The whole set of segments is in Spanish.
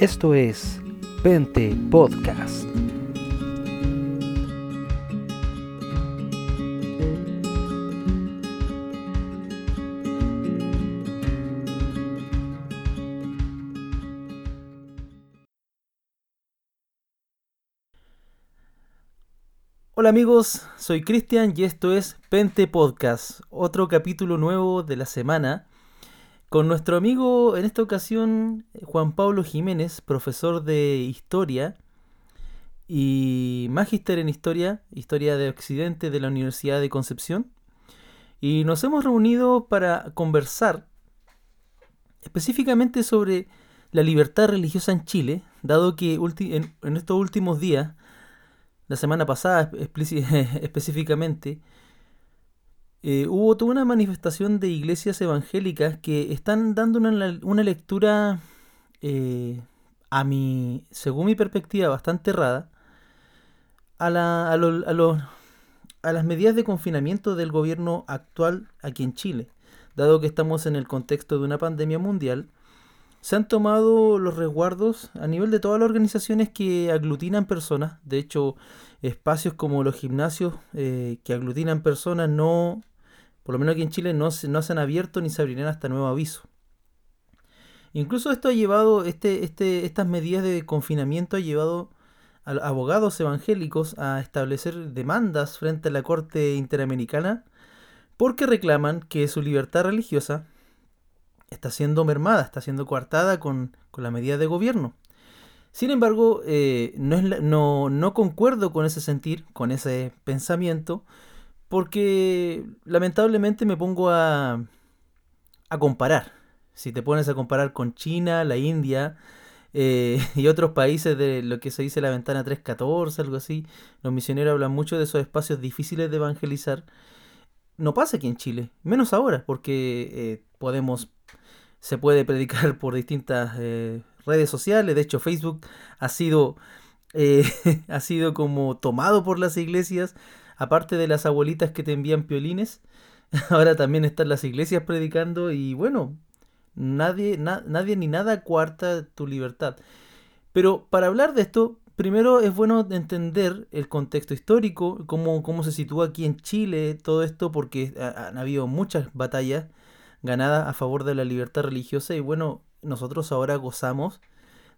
Esto es Pente Podcast. Hola amigos, soy Cristian y esto es Pente Podcast, otro capítulo nuevo de la semana con nuestro amigo, en esta ocasión, Juan Pablo Jiménez, profesor de Historia y magíster en Historia, Historia de Occidente de la Universidad de Concepción. Y nos hemos reunido para conversar específicamente sobre la libertad religiosa en Chile, dado que en, estos últimos días, la semana pasada específicamente, eh, hubo toda una manifestación de iglesias evangélicas que están dando una, lectura, eh, a mi, según mi perspectiva, bastante errada a, la, a, a las medidas de confinamiento del gobierno actual aquí en Chile. Dado que estamos en el contexto de una pandemia mundial, se han tomado los resguardos a nivel de todas las organizaciones que aglutinan personas. De hecho, espacios como los gimnasios eh, que aglutinan personas no por lo menos aquí en Chile no se, no se han abierto ni se abrirán hasta nuevo aviso. Incluso esto ha llevado, este, este, estas medidas de confinamiento ha llevado a abogados evangélicos a establecer demandas frente a la Corte Interamericana porque reclaman que su libertad religiosa está siendo mermada, está siendo coartada con, con la medida de gobierno. Sin embargo, eh, no, no, no concuerdo con ese sentir, con ese pensamiento, porque lamentablemente me pongo a, a comparar. Si te pones a comparar con China, la India eh, y otros países de lo que se dice la ventana 314, algo así, los misioneros hablan mucho de esos espacios difíciles de evangelizar. No pasa aquí en Chile, menos ahora, porque eh, podemos, se puede predicar por distintas eh, redes sociales. De hecho, Facebook ha sido, ha sido como tomado por las iglesias aparte de las abuelitas que te envían piolines, ahora también están las iglesias predicando y bueno, nadie, nadie ni nada cuarta tu libertad. Pero para hablar de esto, primero es bueno entender el contexto histórico, cómo, cómo se sitúa aquí en Chile todo esto, porque han habido muchas batallas ganadas a favor de la libertad religiosa y bueno, nosotros ahora gozamos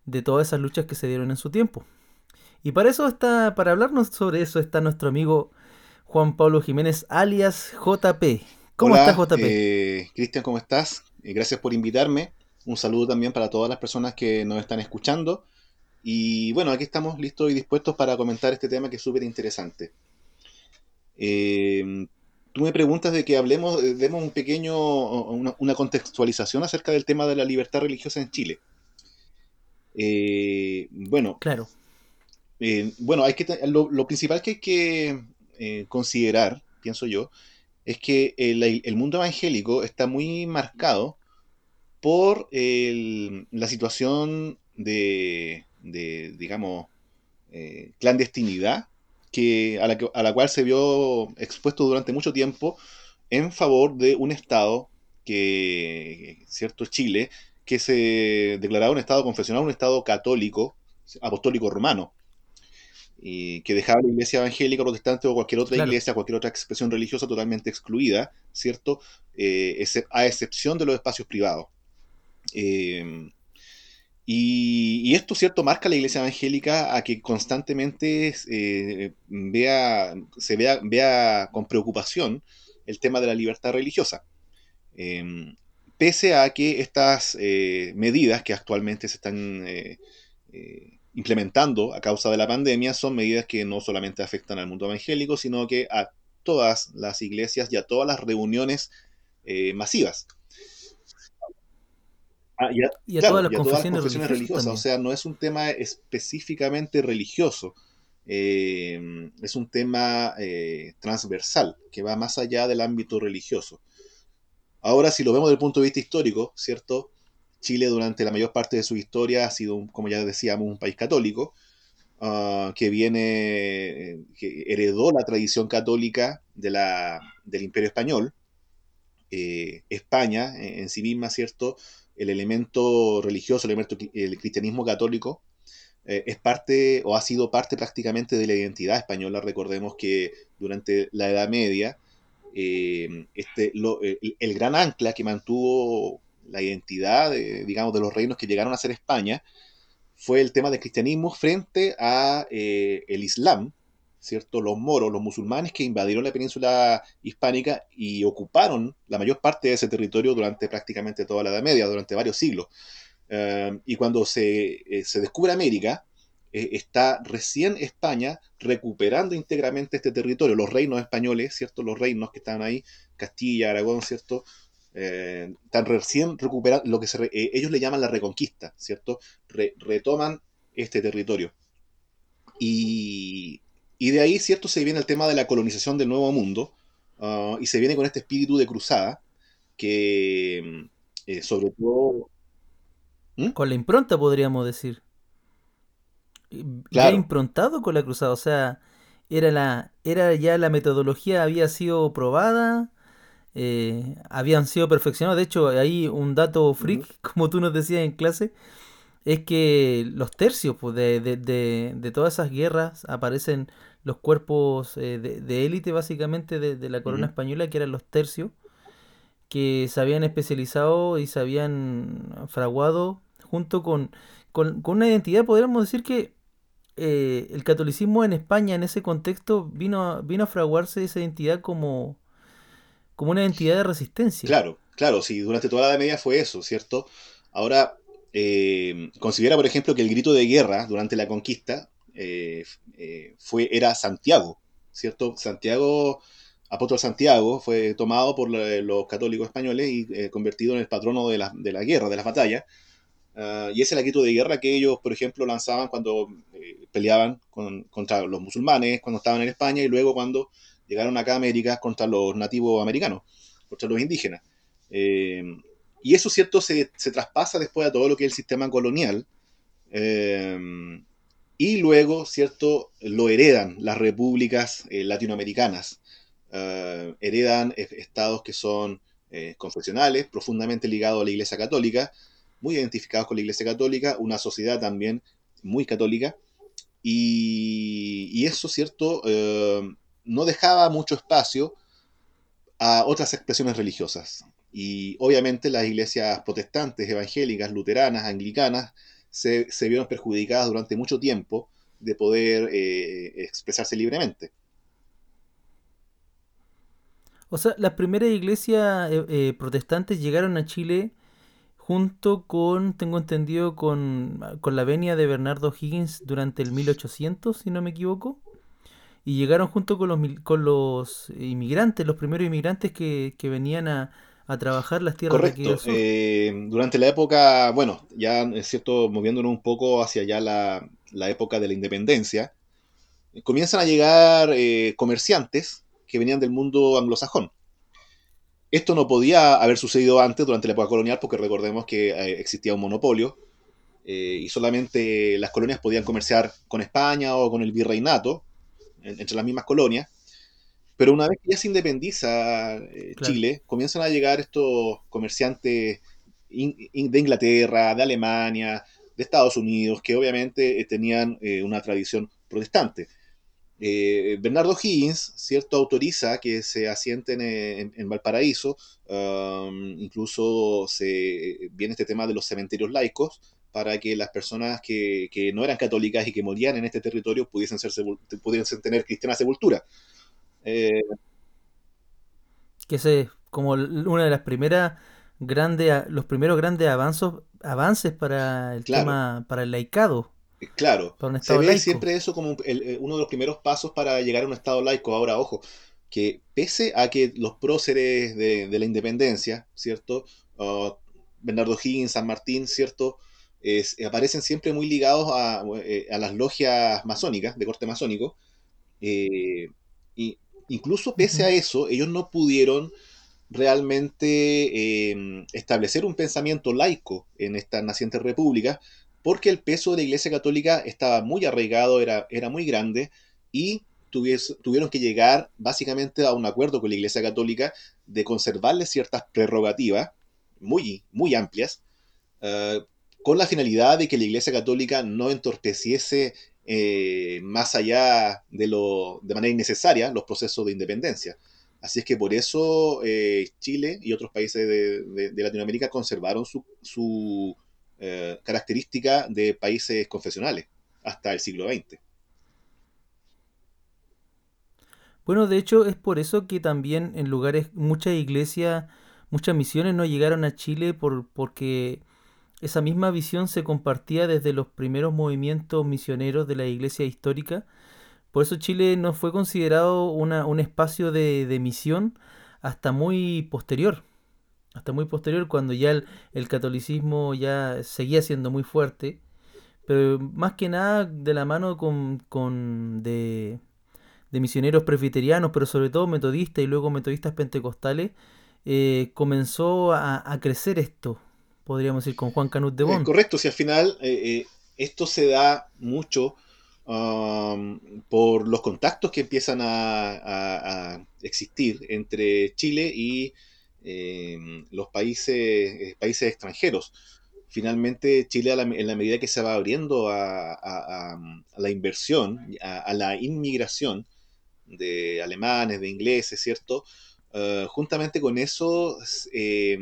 de todas esas luchas que se dieron en su tiempo. Y para eso está, para hablarnos sobre eso está nuestro amigo Juan Pablo Jiménez, alias JP. ¿Cómo estás, JP? Eh, Cristian, ¿cómo estás? Eh, gracias por invitarme. Un saludo también para todas las personas que nos están escuchando. Y bueno, aquí estamos listos y dispuestos para comentar este tema que es súper interesante. Eh, tú me preguntas de que hablemos, demos un pequeño, una, contextualización acerca del tema de la libertad religiosa en Chile. bueno, claro. bueno, hay que lo, principal que hay que eh, considerar, pienso yo, es que el, mundo evangélico está muy marcado por la situación de, digamos, eh, clandestinidad que a, la a la cual se vio expuesto durante mucho tiempo en favor de un Estado que, cierto, Chile, que se declaraba un Estado confesional, un Estado católico, apostólico romano y que dejaba la iglesia evangélica, protestante o cualquier otra iglesia, cualquier otra expresión religiosa totalmente excluida, ¿cierto? Eh, a excepción de los espacios privados. Em, y, esto, ¿cierto?, marca a la iglesia evangélica a que constantemente eh, vea, se vea, vea con preocupación el tema de la libertad religiosa. Em, pese a que estas eh, medidas que actualmente se están implementando a causa de la pandemia son medidas que no solamente afectan al mundo evangélico, sino que a todas las iglesias y a todas las reuniones eh, masivas. Ah, y, a, todas las confesiones, religiosas. O sea, no es un tema específicamente religioso. Eh, es un tema eh, transversal que va más allá del ámbito religioso. Ahora, si lo vemos desde el punto de vista histórico, ¿cierto? Chile durante la mayor parte de su historia ha sido, como ya decíamos, un país católico, ah, que viene, que heredó la tradición católica de la, del imperio español. Eh, España en, sí misma, ¿cierto? el elemento religioso, el elemento el cristianismo católico, eh, es parte o ha sido parte prácticamente de la identidad española. Recordemos que durante la Edad Media, eh, este, el, gran ancla que mantuvo la identidad, digamos, de los reinos que llegaron a ser España, fue el tema del cristianismo frente a eh, el Islam, ¿cierto? Los moros, los musulmanes que invadieron la península hispánica y ocuparon la mayor parte de ese territorio durante prácticamente toda la Edad Media, durante varios siglos. Eh, y cuando se, eh, se descubre América, eh, está recién España recuperando íntegramente este territorio, los reinos españoles, ¿cierto? Los reinos que están ahí, Castilla, Aragón, ¿cierto? Están recién recuperando lo que se, ellos le llaman la reconquista, ¿cierto? retoman este territorio. Y, y, de ahí, ¿cierto? Se viene el tema de la colonización del Nuevo Mundo uh, y se viene con este espíritu de cruzada que, sobre todo, ¿Mm? Con la impronta, podríamos decir. Ya improntado con la cruzada, o sea, era la era ya la metodología había sido probada, eh, habían sido perfeccionados. De hecho, ahí un dato freak, como tú nos decías en clase, es que los tercios pues, de, de, todas esas guerras aparecen los cuerpos eh, de élite, básicamente, de, la corona española, que eran los tercios, que se habían especializado y se habían fraguado junto con, con, una identidad, podríamos decir que eh, el catolicismo en España en ese contexto vino, vino a fraguarse esa identidad como, como una identidad de resistencia. Claro, claro, sí, durante toda la Media fue eso, ¿cierto? Ahora, eh, considera, por ejemplo, que el grito de guerra durante la conquista eh, fue, era Santiago, ¿cierto? Santiago, apóstol Santiago, fue tomado por los católicos españoles y convertido en el patrono de la, de la guerra, de las batallas. Ah, y ese es el grito de guerra que ellos, por ejemplo, lanzaban cuando eh, peleaban contra los musulmanes, cuando estaban en España, y luego cuando llegaron acá a América contra los nativos americanos, contra los indígenas. Eh, y eso, cierto, se, se, traspasa después a todo lo que es el sistema colonial. Eh, y luego, cierto, lo heredan las repúblicas latinoamericanas. heredan estados que son confesionales, profundamente ligados a la Iglesia Católica, muy identificados con la Iglesia Católica, una sociedad también muy católica, y, eso, ¿cierto? Eh, no dejaba mucho espacio a otras expresiones religiosas. Y obviamente las iglesias protestantes, evangélicas, luteranas, anglicanas, se, vieron perjudicadas durante mucho tiempo de poder eh, expresarse libremente. O sea, las primeras iglesias eh, protestantes llegaron a Chile junto con, tengo entendido, con, la venia de Bernardo Higgins durante el 1800, si no me equivoco. Y llegaron junto con los, con los inmigrantes, los primeros inmigrantes que, venían a, trabajar las tierras de aquí eh, durante la época, bueno, ya es cierto, moviéndonos un poco hacia allá la, la época de la independencia, comienzan a llegar eh, comerciantes que venían del mundo anglosajón. Esto no podía haber sucedido antes, durante la época colonial, porque recordemos que eh, existía un monopolio eh, y solamente las colonias podían comerciar con España o con el virreinato, entre las mismas colonias. Pero una vez que ya se independiza eh, Chile, comienzan a llegar estos comerciantes de Inglaterra, de Alemania, de Estados Unidos, que obviamente tenían una tradición protestante. Eh, Bernardo Higgins, ¿cierto?, autoriza que se asienten en, Valparaíso, um, incluso se viene este tema de los cementerios laicos, para que las personas que, no eran católicas y que morían en este territorio pudiesen, ser pudiesen tener cristiana sepultura. Eh, que es como una de las primeras grandes, los primeros grandes avances, avances para el tema, para el laicado. Claro, se ve siempre eso como eh, uno de los primeros pasos para llegar a un estado laico. Ahora, ojo, que pese a que los próceres de, la independencia, ¿cierto? Uh, Bernardo Higgins, San Martín, ¿cierto? Aparecen siempre muy ligados eh, a, las logias masónicas, de corte masónico. Eh, y incluso pese a eso, ellos no pudieron realmente em, establecer un pensamiento laico en esta naciente república, porque el peso de la Iglesia Católica estaba muy arraigado, era, era muy grande, y tuvieron que llegar básicamente a un acuerdo con la Iglesia Católica de conservarle ciertas prerrogativas muy, muy amplias, eh, con la finalidad de que la Iglesia Católica no entorpeciese eh, más allá de, lo, de manera innecesaria los procesos de independencia. Así es que por eso eh, Chile y otros países de, Latinoamérica conservaron su, su característica de países confesionales hasta el siglo XX. Bueno, de hecho es por eso que también en lugares, muchas iglesias, muchas misiones no llegaron a Chile por, porque esa misma visión se compartía desde los primeros movimientos misioneros de la iglesia histórica. Por eso Chile no fue considerado una, un espacio de, de, misión hasta muy posterior. Hasta muy posterior, cuando ya el, catolicismo ya seguía siendo muy fuerte. Pero más que nada de la mano con, con de, de misioneros presbiterianos, pero sobre todo metodistas y luego metodistas pentecostales, eh, comenzó a, crecer esto, podríamos decir, con Juan Canut de Bon. correcto, si al final eh, eh, esto se da mucho um, por los contactos que empiezan a, existir entre Chile y los países, países extranjeros. Finalmente, Chile, en la medida que se va abriendo a, la inversión, a, la inmigración, de alemanes, de ingleses, ¿cierto? Uh, juntamente con eso eh,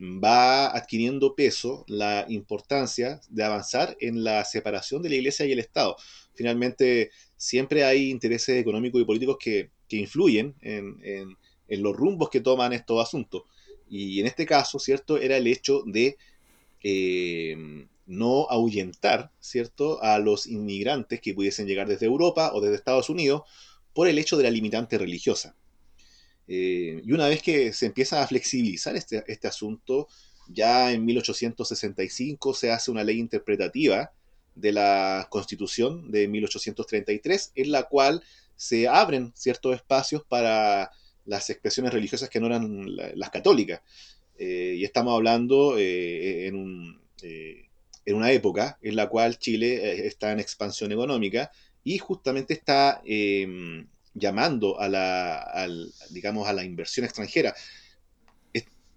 va adquiriendo peso la importancia de avanzar en la separación de la iglesia y el Estado. Finalmente, siempre hay intereses económicos y políticos que, que influyen en, en, en, los rumbos que toman estos asuntos. Y en este caso, ¿cierto? Era el hecho de eh, no ahuyentar, ¿cierto? A los inmigrantes que pudiesen llegar desde Europa o desde Estados Unidos por el hecho de la limitante religiosa. Eh, y una vez que se empieza a flexibilizar este, este, asunto, ya en 1865 se hace una ley interpretativa de la Constitución de 1833, en la cual se abren ciertos espacios para las expresiones religiosas que no eran las católicas. Eh, y estamos hablando eh, en, en, una época en la cual Chile está en expansión económica y justamente está em, llamando a la, digamos, a la inversión extranjera.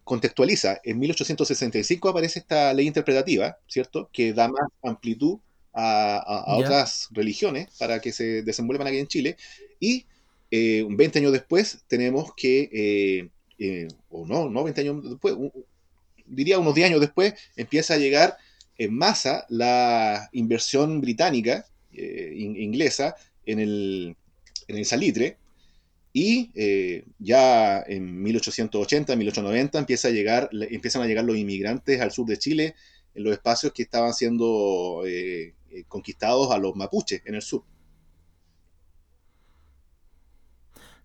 contextualiza, en 1865 aparece esta ley interpretativa, ¿cierto? Que da más amplitud a, otras religiones para que se desenvuelvan aquí en Chile. Y 20 eh, años después tenemos que, eh, eh, o no, no 20 años después, diría unos 10 años después, empieza a llegar en masa la inversión británica eh, inglesa en el, en el salitre. Y eh, ya en 1880, 1890 empieza a llegar, empiezan a llegar los inmigrantes al sur de Chile en los espacios que estaban siendo eh, conquistados a los mapuches en el sur.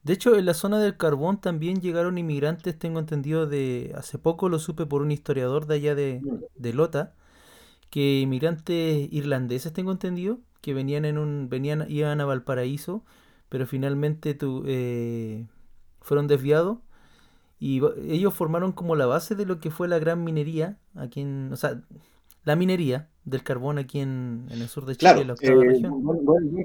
De hecho, en la zona del carbón también llegaron inmigrantes, tengo entendido de hace poco lo supe por un historiador de allá de, mm. de Lota, que inmigrantes irlandeses tengo entendido, que venían en un venían iban a Valparaíso pero finalmente tu, eh, fueron desviados y ellos formaron como la base de lo que fue la gran minería aquí en o sea la minería del carbón aquí en, el sur de Chile, la octava eh, región.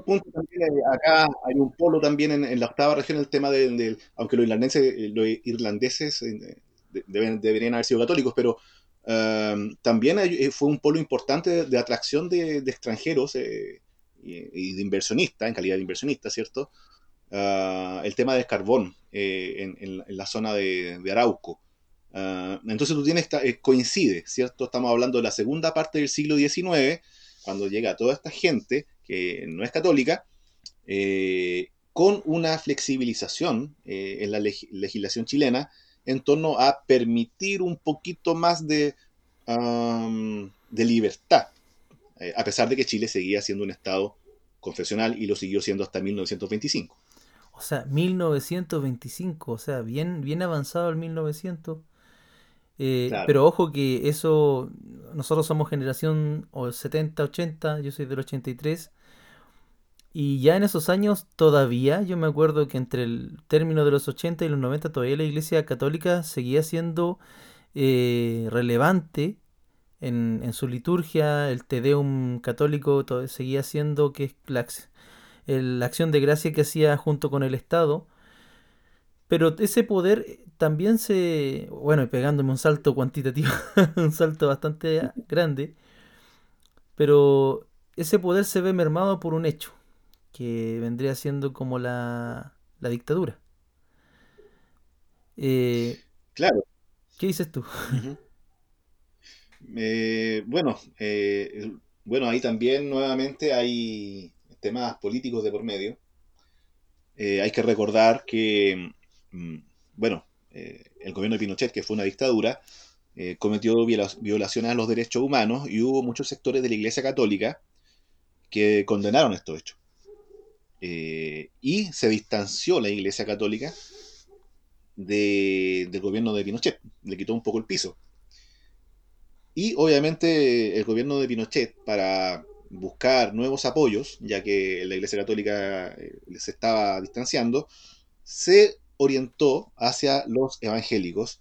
Eh, acá hay un polo también en, la octava región, el tema del, aunque los irlandeses, los irlandeses deberían haber sido católicos, pero también fue un polo importante de, atracción de, extranjeros y, de inversionista, en calidad de inversionista, ¿cierto? Ah, el tema del carbón eh, en, la zona de, Arauco. Ah, entonces tú tienes, eh, coincide, ¿cierto? Estamos hablando de la segunda parte del siglo XIX, cuando llega toda esta gente que no es católica, eh, con una flexibilización en la legislación chilena en torno a permitir un poquito más de, de libertad eh, a pesar de que Chile seguía siendo un Estado confesional y lo siguió siendo hasta 1925. O sea, 1925, o sea, bien, bien avanzado el 1900. Eh, pero ojo que eso, nosotros somos generación 70, 80, yo soy del 83. Y ya en esos años todavía, yo me acuerdo que entre el término de los 80 y los 90 todavía la Iglesia Católica seguía siendo eh, relevante en, su liturgia, el Te Deum católico seguía siendo que es la, la acción de gracia que hacía junto con el Estado. Pero ese poder también se, bueno, pegándome un salto cuantitativo, un salto bastante grande, pero ese poder se ve mermado por un hecho, que vendría siendo como la, la dictadura. Eh, claro. ¿Qué dices tú? Eh, bueno, eh, bueno, ahí también nuevamente hay temas políticos de por medio. hay que recordar que, mm, bueno, el gobierno de Pinochet, que fue una dictadura, cometió violaciones a los derechos humanos y hubo muchos sectores de la Iglesia Católica que condenaron estos hechos. y se distanció la Iglesia Católica del gobierno de Pinochet, le quitó un poco el piso. Y obviamente el gobierno de Pinochet, para buscar nuevos apoyos, ya que la Iglesia Católica eh, se estaba distanciando, se orientó hacia los evangélicos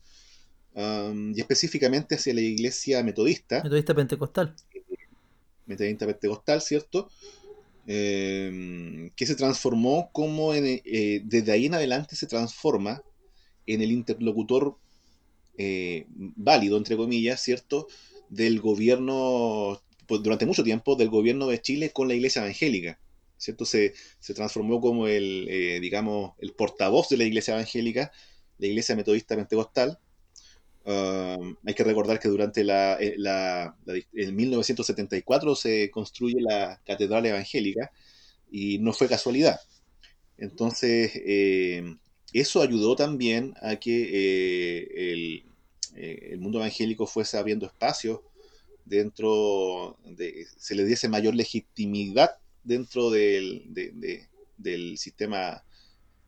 y específicamente hacia la Iglesia Metodista. Metodista Pentecostal. Metodista Pentecostal, ¿cierto? Em, que se transformó como eh, desde ahí en adelante se transforma en el interlocutor eh, válido, entre comillas, ¿cierto?, del gobierno, pues, durante mucho tiempo, del gobierno de Chile con la iglesia evangélica, ¿cierto? Se, transformó como el, eh, digamos, el portavoz de la iglesia evangélica, la iglesia metodista pentecostal. Um, hay que recordar que durante la, eh, la, en 1974 se construye la catedral evangélica y no fue casualidad. Entonces, eso ayudó también a que eh, eh, el, mundo evangélico fuese abriendo espacio dentro de, se le diese mayor legitimidad dentro del, del sistema,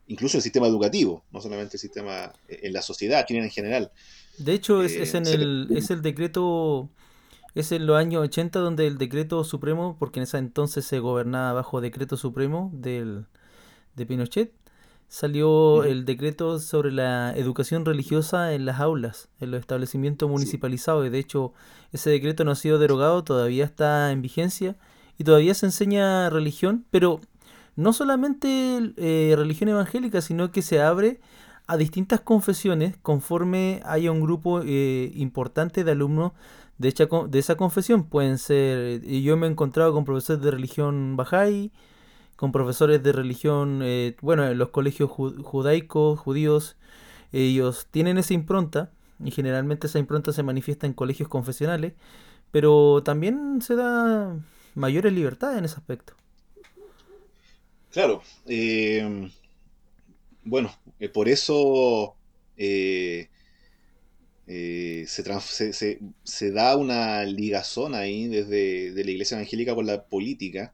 incluso el sistema educativo, no solamente el sistema eh, en la sociedad, en general. De hecho, es, en el, es el decreto, es en los años 80 donde el decreto supremo, porque en ese entonces se gobernaba bajo decreto supremo del, de Pinochet, salió el decreto sobre la educación religiosa en las aulas, en los establecimientos municipalizados. Y de hecho, ese decreto no ha sido derogado, todavía está en vigencia y todavía se enseña religión, pero no solamente eh, religión evangélica, sino que se abre a distintas confesiones conforme haya un grupo eh, importante de alumnos de, de esa confesión. Pueden ser, yo me he encontrado con profesores de religión bahá'í, con profesores de religión, eh, bueno, en los colegios judaicos, judíos, ellos tienen esa impronta y generalmente esa impronta se manifiesta en colegios confesionales, pero también se da mayores libertades en ese aspecto. Claro, eh, bueno, eh, por eso se, se, se, da una ligazón ahí desde de la iglesia evangélica con la política,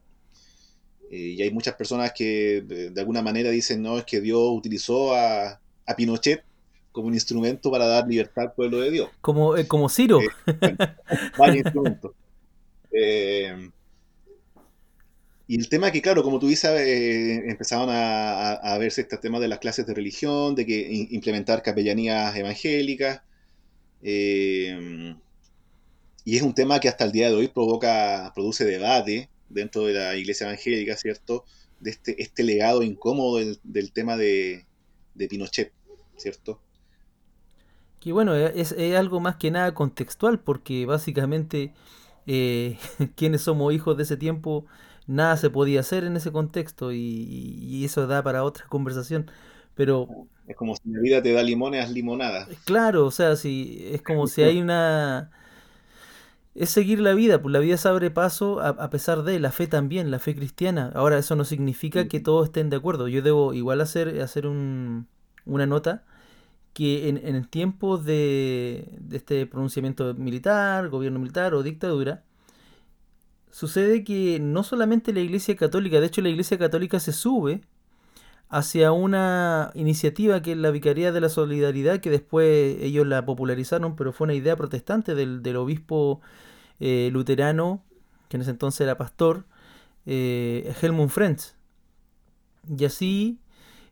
eh, y hay muchas personas que de, alguna manera dicen, no, es que Dios utilizó a, Pinochet como un instrumento para dar libertad al pueblo de Dios. Como, eh, como Ciro. Eh, y el tema que, claro, como tú dices, empezaron a, verse estos temas de las clases de religión, de que implementar capellanías evangélicas. y es un tema que hasta el día de hoy provoca, produce debate dentro de la iglesia evangélica, ¿cierto? De este, este legado incómodo del, tema de, Pinochet, ¿cierto? Que bueno, es, algo más que nada contextual, porque básicamente eh, quienes somos hijos de ese tiempo, nada se podía hacer en ese contexto y, eso da para otra conversación. Pero es como si la vida te da limones, limonada. Claro, o sea, si es como si hay una es seguir la vida, pues la vida se abre paso a, pesar de la fe también, la fe cristiana. Ahora eso no significa que todos estén de acuerdo. Yo debo igual hacer, hacer un, una nota que en, en el tiempo de, de, este pronunciamiento militar, gobierno militar o dictadura, sucede que no solamente la Iglesia Católica, de hecho la Iglesia Católica se sube hacia una iniciativa que es la Vicaría de la Solidaridad, que después ellos la popularizaron, pero fue una idea protestante del, del obispo eh, luterano, que en ese entonces era pastor, eh, Helmut Frenz. Y así,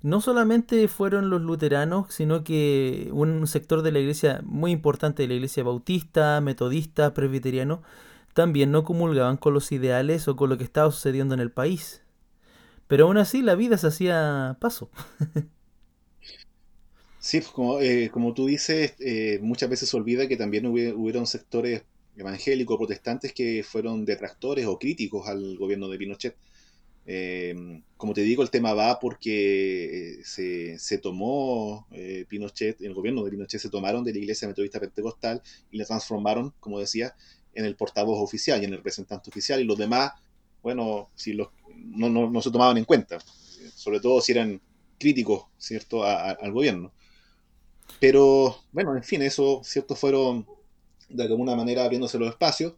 no solamente fueron los luteranos, sino que un sector de la iglesia muy importante de la iglesia bautista, metodista, presbiteriano, también no comulgaban con los ideales o con lo que estaba sucediendo en el país. Pero aún así la vida se hacía paso. Sí, pues, como, eh, como tú dices, eh, muchas veces se olvida que también hubi- hubieron sectores evangélicos, protestantes, que fueron detractores o críticos al gobierno de Pinochet. Eh, como te digo, el tema va porque eh, se, se tomó eh, Pinochet, el gobierno de Pinochet se tomaron de la Iglesia Metodista Pentecostal y la transformaron, como decía, en el portavoz oficial y en el representante oficial y los demás, bueno, si los, no, no, no se tomaban en cuenta, sobre todo si eran críticos, ¿cierto?, al gobierno. Pero, bueno, en fin, eso, ¿cierto?, fueron de alguna manera abriéndose los espacios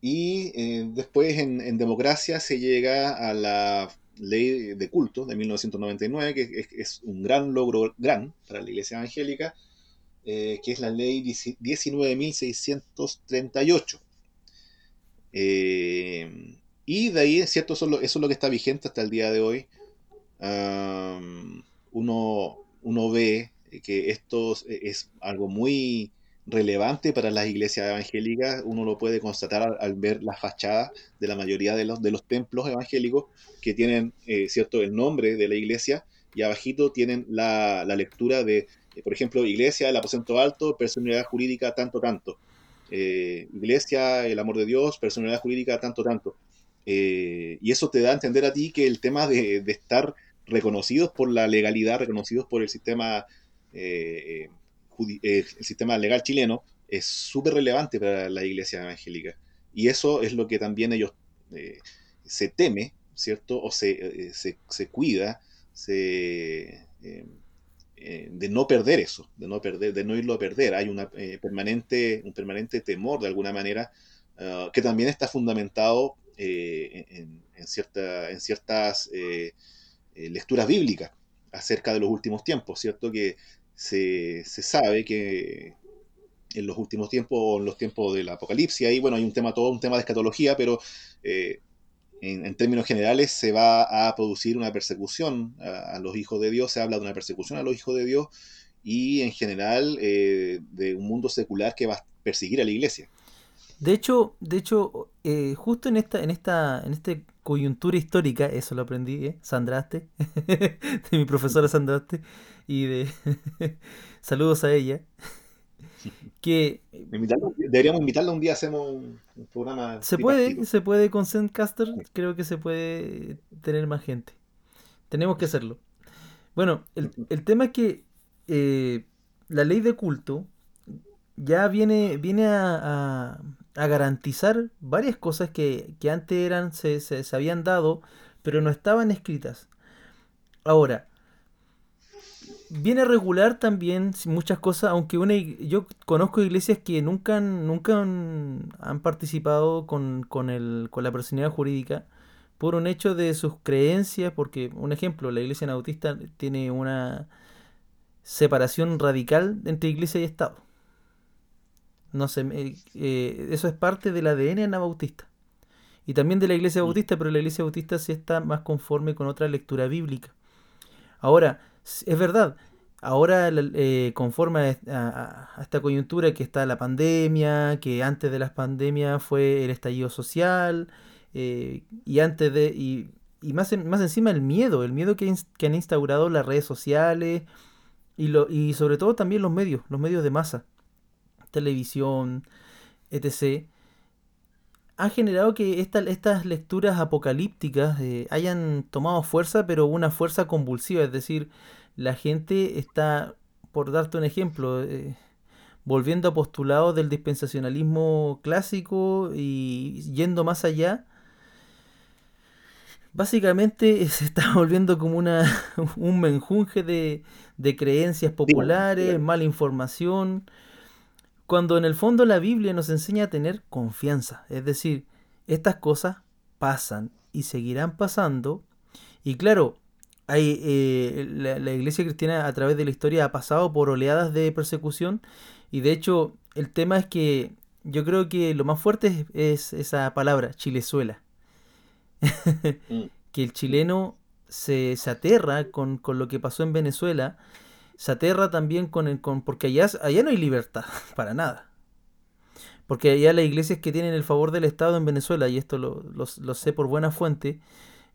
y eh, después en, democracia se llega a la ley de culto de 1999, que es, es un gran logro, gran para la iglesia evangélica, eh, que es la ley 19.638. Eh, y de ahí, ¿cierto? Eso es, lo, que está vigente hasta el día de hoy. Um, uno, uno ve que esto es algo muy relevante para las iglesias evangélicas. Uno lo puede constatar al, al ver las fachadas de la mayoría de los, de los templos evangélicos que tienen, eh, ¿cierto?, el nombre de la iglesia y abajito tienen la, la lectura de, eh, por ejemplo, iglesia, el aposento alto, personalidad jurídica, tanto, tanto. Eh, iglesia, el amor de Dios, personalidad jurídica, tanto, tanto. Eh, y eso te da a entender a ti que el tema de, estar reconocidos por la legalidad, reconocidos por el sistema eh, eh, el sistema legal chileno es súper relevante para la iglesia evangélica. Y eso es lo que también ellos se teme, ¿cierto? O se, se, cuida de no perder eso, de no, perder, de no irlo a perder. Hay una, permanente, un permanente temor, de alguna manera, uh, que también está fundamentado eh, en, en, cierta, en ciertas eh, lecturas bíblicas acerca de los últimos tiempos, ¿cierto? Que se, sabe que en los últimos tiempos, en los tiempos del apocalipsis, ahí, bueno, hay un tema, todo un tema de escatología, pero eh, en, términos generales se va a producir una persecución a, los hijos de Dios, se habla de una persecución a los hijos de Dios y en general eh, de un mundo secular que va a perseguir a la iglesia. De hecho, de hecho eh, justo en esta, en esta, en esta coyuntura histórica, eso lo aprendí, ¿eh? Sandraste, de mi profesora Sandraste, y de saludos a ella. Que deberíamos invitarla un día, hacemos un, un programa. Se puede, se puede con Zencaster, creo que se puede tener más gente. Tenemos que hacerlo. Bueno, el, el tema es que eh, la ley de culto ya viene, viene a, a, a garantizar varias cosas que, que antes eran, se, se, se, habían dado, pero no estaban escritas. Ahora, viene a regular también muchas cosas, aunque una, yo conozco iglesias que nunca, nunca han, participado con, con, el, con la personalidad jurídica por un hecho de sus creencias, porque, un ejemplo, la iglesia nautista tiene una separación radical entre iglesia y Estado. No sé, eh, eso es parte del ADN anabautista. Y también de la iglesia bautista, pero la iglesia bautista sí está más conforme con otra lectura bíblica. Ahora, es verdad, ahora eh, conforme a, a, a, esta coyuntura que está la pandemia, que antes de las pandemias fue el estallido social, eh, y antes de... Y, y más, en, más encima el miedo, el miedo que, que han instaurado las redes sociales y, lo, y sobre todo también los medios, los medios de masa televisión, etc., ha generado que esta, estas lecturas apocalípticas eh, hayan tomado fuerza, pero una fuerza convulsiva. Es decir, la gente está, por darte un ejemplo, eh, volviendo a postulados del dispensacionalismo clásico y yendo más allá. Básicamente se está volviendo como una, un menjunje de, de creencias populares, mala información, cuando en el fondo la Biblia nos enseña a tener confianza. Es decir, estas cosas pasan y seguirán pasando. Y claro, hay, eh, la, la, iglesia cristiana a través de la historia ha pasado por oleadas de persecución. Y de hecho, el tema es que yo creo que lo más fuerte es, es esa palabra, chilezuela. Que el chileno se, se aterra con, con, lo que pasó en Venezuela se aterra también con el con porque allá, allá no hay libertad para nada. Porque allá las iglesias que tienen el favor del Estado en Venezuela, y esto lo, lo, lo sé por buena fuente,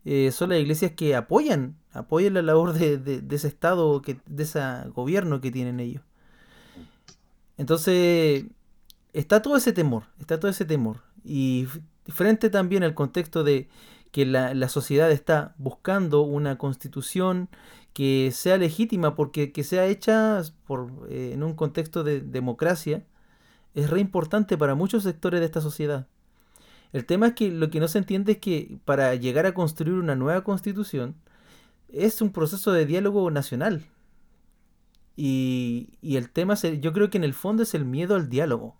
eh, son las iglesias que apoyan, apoyan la labor de, de, ese Estado, que, de ese gobierno que tienen ellos. Entonces, está todo ese temor, está todo ese temor. Y frente también al contexto de que la, la sociedad está buscando una constitución que sea legítima, porque que sea hecha por, eh, en un contexto de democracia, es re importante para muchos sectores de esta sociedad. El tema es que lo que no se entiende es que para llegar a construir una nueva constitución es un proceso de diálogo nacional. Y, y el tema, yo creo que en el fondo es el miedo al diálogo.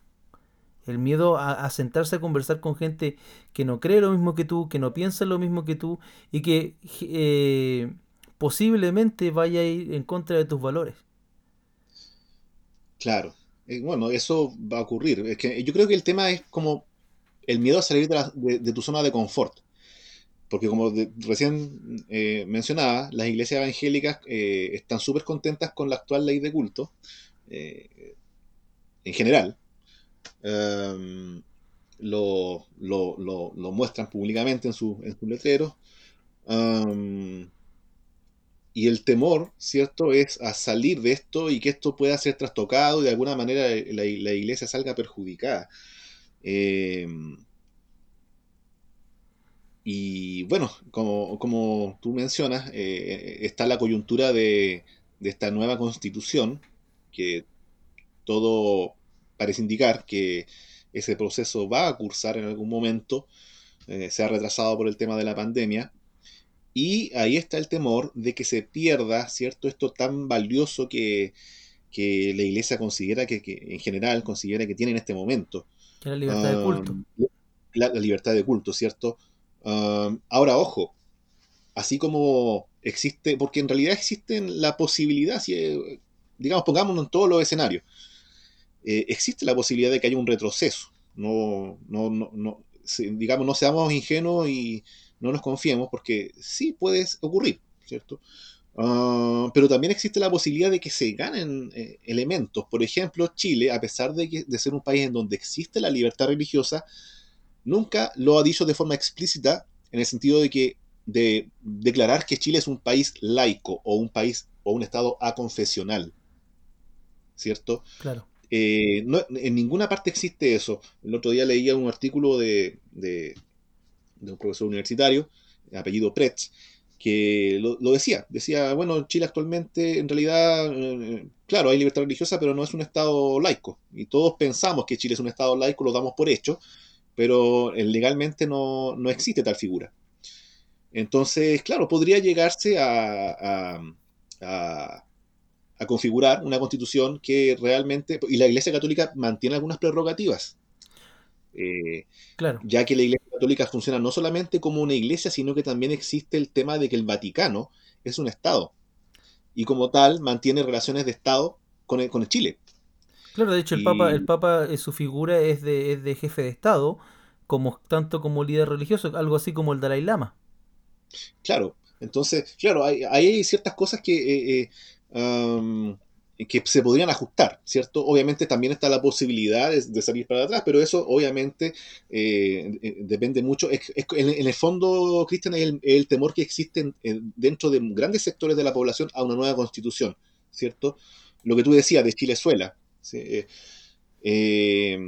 El miedo a, sentarse a conversar con gente que no cree lo mismo que tú, que no piensa lo mismo que tú y que eh, posiblemente vaya a ir en contra de tus valores. Claro. Eh, bueno, eso va a ocurrir. Es que yo creo que el tema es como el miedo a salir de, tu zona de confort. Porque como recién eh, mencionaba, las iglesias evangélicas están súper contentas con la actual ley de culto, en general, Em, lo, muestran públicamente en, su, en sus letreros. Em, y el temor, ¿cierto?, es a salir de esto y que esto pueda ser trastocado y de alguna manera la, iglesia salga perjudicada. Em, y bueno, como, tú mencionas, eh, está la coyuntura de, de, esta nueva constitución, que todo parece indicar que ese proceso va a cursar en algún momento, eh, se ha retrasado por el tema de la pandemia, y ahí está el temor de que se pierda, ¿cierto? Esto tan valioso que, la iglesia considera que, en general considera que tiene en este momento. Que la libertad de culto. La, libertad de culto, ¿cierto? ahora, ojo, así como existe, porque en realidad existe la posibilidad, si, eh, digamos, pongámonos en todos los escenarios, eh, existe la posibilidad de que haya un retroceso. No, no, no, digamos, no seamos ingenuos y no nos confiemos porque sí puede ocurrir, ¿cierto? Ah, pero también existe la posibilidad de que se ganen eh, elementos. Por ejemplo, Chile, a pesar de, de ser un país en donde existe la libertad religiosa, nunca lo ha dicho de forma explícita en el sentido de que de declarar que Chile es un país laico o un país o un estado aconfesional. ¿Cierto? Claro. Eh, en ninguna parte existe eso. El otro día leía un artículo de, un profesor universitario, apellido Pretz, que lo, decía. Decía, bueno, Chile actualmente, en realidad, eh, claro, hay libertad religiosa, pero no es un Estado laico. Y todos pensamos que Chile es un Estado laico, lo damos por hecho, pero eh, legalmente no, existe tal figura. Entonces, claro, podría llegarse a a configurar una constitución que realmente, y la Iglesia Católica mantiene algunas prerrogativas, eh, claro. ya que la Iglesia Católica funciona no solamente como una iglesia, sino que también existe el tema de que el Vaticano es un Estado, y como tal mantiene relaciones de Estado con el, con el Chile. Claro, de hecho el Papa, el Papa, eh, su figura es de, es de jefe de Estado, como tanto como líder religioso, algo así como el Dalai Lama. Claro, entonces, claro, hay, hay ciertas cosas que eh, que se podrían ajustar, ¿cierto? Obviamente también está la posibilidad de, salir para atrás, pero eso obviamente eh, eh, depende mucho. en, el fondo, Cristian, es el, temor que existe dentro de grandes sectores de la población a una nueva constitución, ¿cierto? Lo que tú decías de Chilezuela. Eh,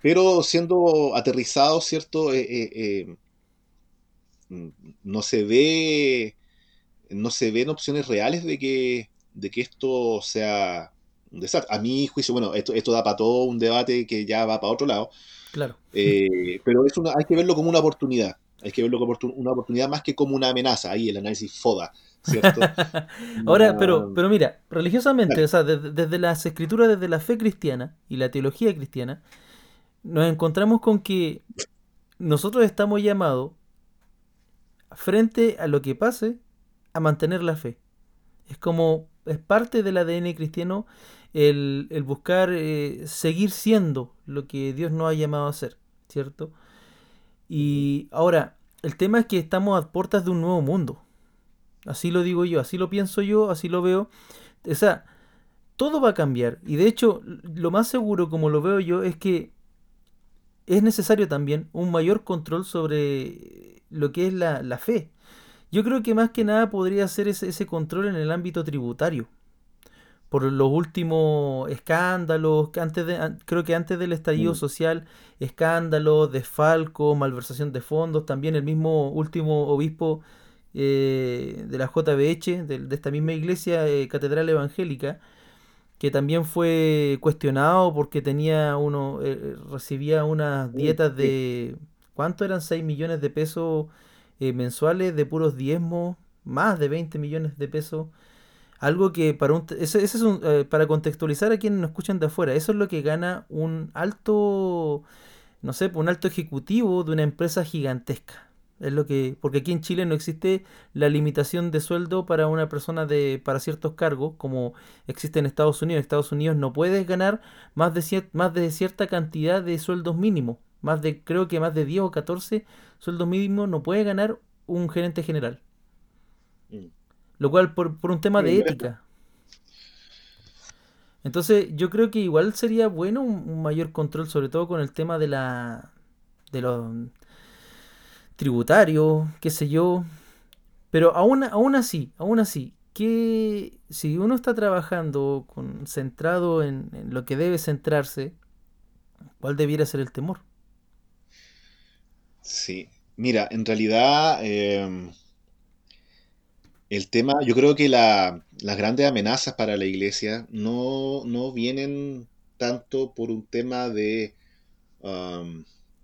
pero siendo aterrizado, ¿cierto? no se ve no se ven opciones reales de que, de que esto sea un desastre. A mi juicio, bueno, esto, esto da para todo un debate que ya va para otro lado. Claro. Eh, pero es una, hay que verlo como una oportunidad. Hay que verlo como una oportunidad más que como una amenaza. Ahí el análisis foda, ¿cierto? Ahora, pero, pero mira, religiosamente, o sea, desde, desde las escrituras, desde la fe cristiana y la teología cristiana, nos encontramos con que nosotros estamos llamados frente a lo que pase a mantener la fe. Es como, es parte del ADN cristiano el, buscar eh, seguir siendo lo que Dios nos ha llamado a ser, ¿cierto? Y ahora, el tema es que estamos a puertas de un nuevo mundo. Así lo digo yo, así lo pienso yo, así lo veo. O todo va a cambiar. Y de hecho, lo más seguro, como lo veo yo, es que es necesario también un mayor control sobre lo que es la, la fe. Yo creo que más que nada podría ser ese, ese control en el ámbito tributario por los últimos escándalos, antes de, creo que antes del estallido mm. social, escándalos, desfalco, malversación de fondos, también el mismo último obispo eh, de la JBH, de, de, esta misma iglesia, eh, Catedral Evangélica, que también fue cuestionado porque tenía uno, eh, recibía unas dietas de, ¿cuánto eran? 6 millones de pesos mensuales de puros diezmos, más de 20 millones de pesos algo que para un, ese, es un, eh, para contextualizar a quienes nos escuchan de afuera, eso es lo que gana un alto, no sé, un alto ejecutivo de una empresa gigantesca. Es lo que, porque aquí en Chile no existe la limitación de sueldo para una persona de, para ciertos cargos, como existe en Estados Unidos. En Estados Unidos no puedes ganar más de, más de cierta cantidad de sueldos mínimos. Más de, creo que más de 10 o 14 sueldos mínimos no puede ganar un gerente general. Mm. Lo cual por, un tema de ética. Entonces yo creo que igual sería bueno un, mayor control, sobre todo con el tema de la de los tributarios, qué sé yo. Pero aún, aún así, aún así, que si uno está trabajando concentrado en, en, lo que debe centrarse, ¿cuál debiera ser el temor? Sí, mira, en realidad em, el tema, yo creo que las grandes amenazas para la iglesia no, vienen tanto por un tema de,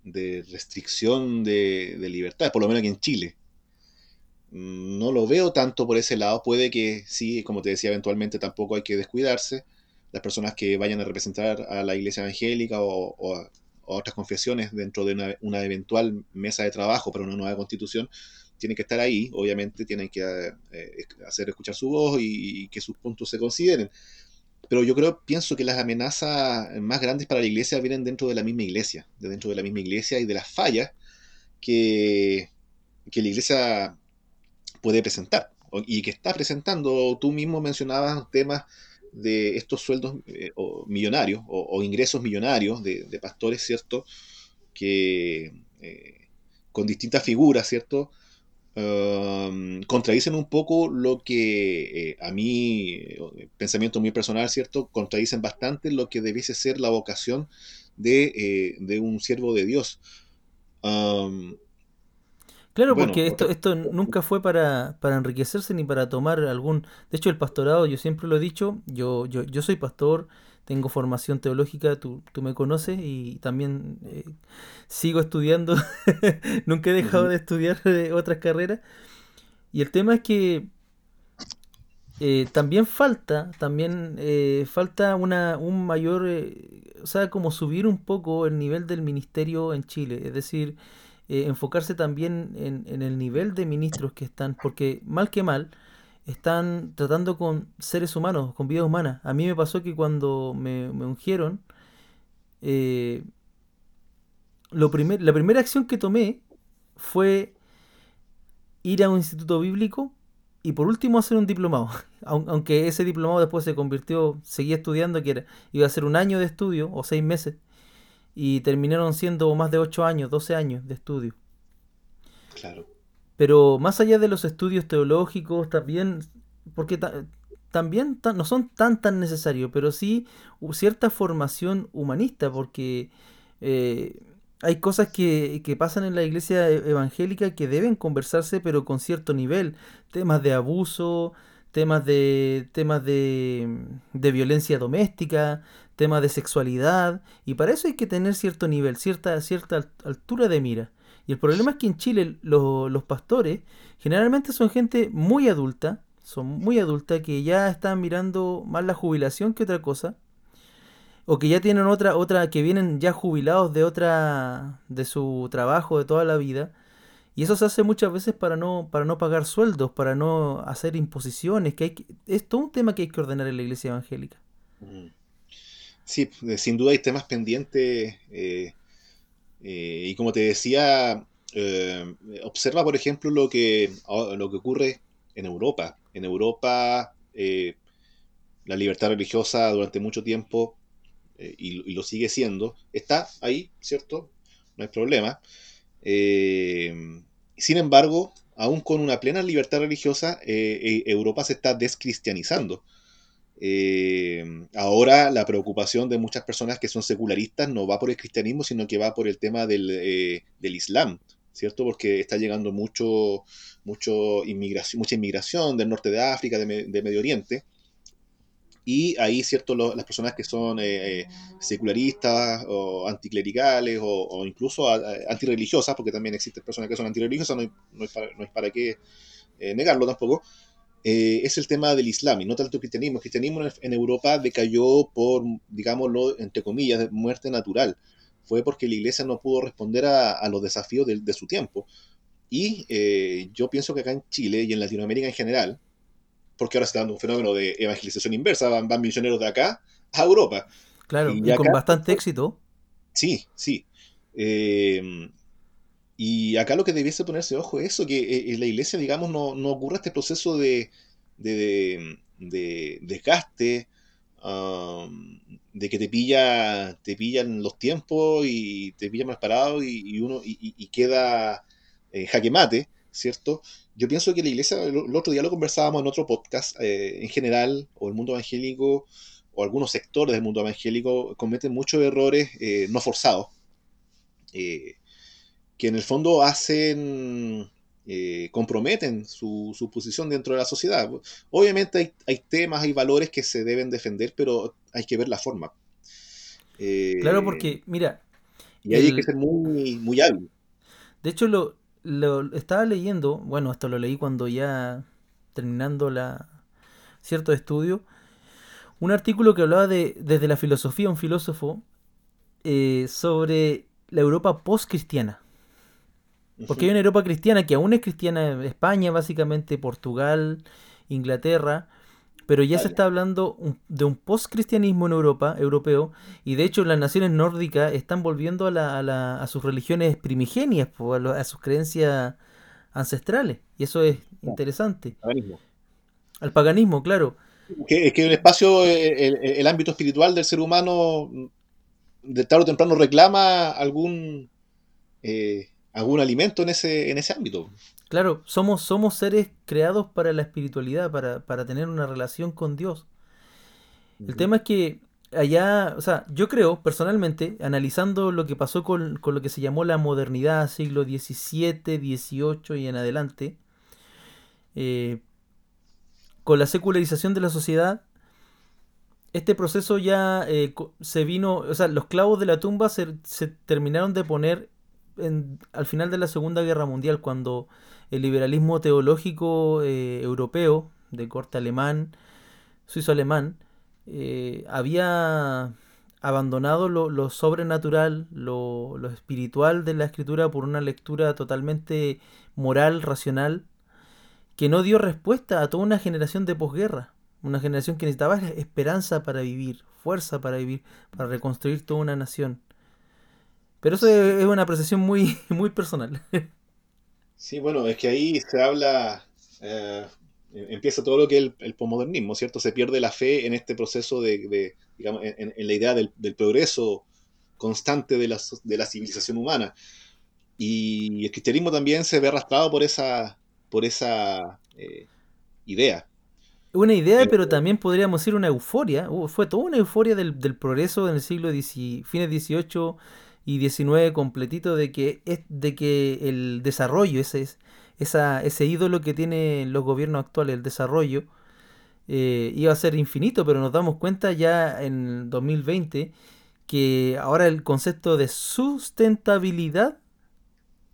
de restricción de, de, libertad, por lo menos aquí en Chile. No lo veo tanto por ese lado. Puede que sí, como te decía, eventualmente tampoco hay que descuidarse. Las personas que vayan a representar a la iglesia evangélica o, a, otras confesiones dentro de una, eventual mesa de trabajo para una nueva constitución tienen que estar ahí, obviamente tienen que eh, hacer escuchar su voz y, que sus puntos se consideren. Pero yo creo, pienso que las amenazas más grandes para la iglesia vienen dentro de la misma iglesia, de dentro de la misma iglesia y de las fallas que, que la iglesia puede presentar y que está presentando. Tú mismo mencionabas temas de estos sueldos eh, millonarios o, ingresos millonarios de, pastores, ¿cierto? Que eh, con distintas figuras, ¿cierto? Um, contradicen un poco lo que eh, a mí, pensamiento muy personal, ¿cierto? Contradicen bastante lo que debiese ser la vocación de, eh, un siervo de Dios. Um, claro, porque esto, esto nunca fue para, para, enriquecerse ni para tomar algún... De hecho, el pastorado, yo siempre lo he dicho, yo, yo, yo soy pastor, tengo formación teológica, tú, tú me conoces y también eh, sigo estudiando, nunca he dejado de estudiar eh, otras carreras. Y el tema es que eh, también falta, también falta una, un mayor, o sea, como subir un poco el nivel del ministerio en Chile, es decir, enfocarse también en, en el nivel de ministros que están, porque mal que mal, están tratando con seres humanos, con vidas humanas. A mí me pasó que cuando me, ungieron, eh, lo primer, la primera acción que tomé fue ir a un instituto bíblico y por último hacer un diplomado. Aunque ese diplomado después se convirtió, seguía estudiando, que era, iba a ser un año de estudio o seis meses. Y terminaron siendo más de ocho años, doce años de estudio. Claro. Pero más allá de los estudios teológicos, también, porque también no son tan tan necesarios, pero sí cierta formación humanista, porque eh, hay cosas que, que, pasan en la iglesia e-, evangélica que deben conversarse, pero con cierto nivel. Temas de abuso, temas de, temas de, de violencia doméstica, temas de sexualidad, y para eso hay que tener cierto nivel, cierta, cierta altura de mira. Y el problema es que en Chile los pastores generalmente son gente muy adulta, son muy adulta, que ya están mirando más la jubilación que otra cosa, o que ya tienen otra, otra, que vienen ya jubilados de otra, de su trabajo de toda la vida. Y eso se hace muchas veces para no, para no pagar sueldos, para no hacer imposiciones, que hay es todo un tema que hay que ordenar en la iglesia evangélica. Sí, sin duda hay temas pendientes eh, eh, y como te decía, eh, observa, por ejemplo, lo que, lo que ocurre en Europa. En Europa, eh, la libertad religiosa durante mucho tiempo, y, lo sigue siendo, está ahí, ¿cierto? No hay problema. sin embargo, aún con una plena libertad religiosa, Europa se está descristianizando. Ahora la preocupación de muchas personas que son secularistas no va por el cristianismo, sino que va por el tema del, del Islam, ¿cierto? Porque está llegando mucho, mucho inmigración, mucha inmigración del norte de África, de, Medio Oriente. Y ahí, ¿cierto? las personas que son eh, eh, secularistas o anticlericales o, incluso antirreligiosas, porque también existen personas que son antirreligiosas, no, es, para, qué eh, negarlo tampoco, es el tema del Islam y no tanto el cristianismo. El cristianismo en Europa decayó por, digámoslo, entre comillas, de muerte natural fue porque la iglesia no pudo responder a, los desafíos de, su tiempo. Y eh, yo pienso que acá en Chile y en Latinoamérica en general, porque ahora se está dando un fenómeno de evangelización inversa, van, van misioneros de acá a Europa. Claro, y, con bastante éxito. Sí, sí. Eh, y acá lo que debiese ponerse ojo es eso, que eh, en la iglesia, digamos, no, no ocurra este proceso de, de, de desgaste, de que te pilla, te pillan los tiempos y te pillan más parado y, uno y, queda eh, jaque mate, ¿cierto? Yo pienso que la iglesia, el, otro día lo conversábamos en otro podcast, eh, en general, o el mundo evangélico, o algunos sectores del mundo evangélico cometen muchos errores eh, no forzados, que en el fondo hacen eh, comprometen su, posición dentro de la sociedad. Obviamente hay, temas, hay valores que se deben defender, pero hay que ver la forma. Eh, claro, porque, mira. Y hay que ser muy, muy hábil. De hecho, lo, lo estaba leyendo, bueno, esto lo leí cuando ya terminando la cierto estudio, un artículo que hablaba de desde la filosofía, un filósofo, eh, sobre la Europa post-cristiana. Porque hay una Europa cristiana que aún es cristiana, España básicamente, Portugal, Inglaterra, pero ya se está hablando de un post-cristianismo en Europa, europeo, y de hecho las naciones nórdicas están volviendo a, la, a, sus religiones primigenias, a, sus creencias ancestrales, y eso es interesante. Paganismo. Al paganismo, claro. Que, es que el espacio, el, ámbito espiritual del ser humano, de tarde o temprano reclama algún... Eh, algún alimento en ese, en ese ámbito. Claro, somos, somos seres creados para la espiritualidad, para, tener una relación con Dios. El tema es que allá, o sea, yo creo personalmente, analizando lo que pasó con, lo que se llamó la modernidad, siglo XVII, XVIII y en adelante, eh, con la secularización de la sociedad, este proceso ya eh, se vino, o sea, los clavos de la tumba se, se terminaron de poner al final de la Segunda Guerra Mundial, cuando el liberalismo teológico eh, europeo, de corte alemán, suizo-alemán, eh, había abandonado lo, sobrenatural, lo, espiritual de la escritura por una lectura totalmente moral, racional, que no dio respuesta a toda una generación de posguerra, una generación que necesitaba esperanza para vivir, fuerza para vivir, para reconstruir toda una nación. Pero eso es una apreciación muy, muy personal. Sí, bueno, es que ahí se habla, eh, empieza todo lo que es el, posmodernismo, ¿cierto? Se pierde la fe en este proceso de, digamos, en, la idea del, progreso constante de la, de la civilización humana. Y el cristianismo también se ve arrastrado por esa, por esa eh, idea. Una idea, eh, pero también podríamos decir una euforia. fue toda una euforia del, del progreso en el siglo XIX, fines XVIII y 19 completito de que, es, de que el desarrollo, ese, esa, ese ídolo que tienen los gobiernos actuales, el desarrollo, eh, iba a ser infinito, pero nos damos cuenta ya en 2020 que ahora el concepto de sustentabilidad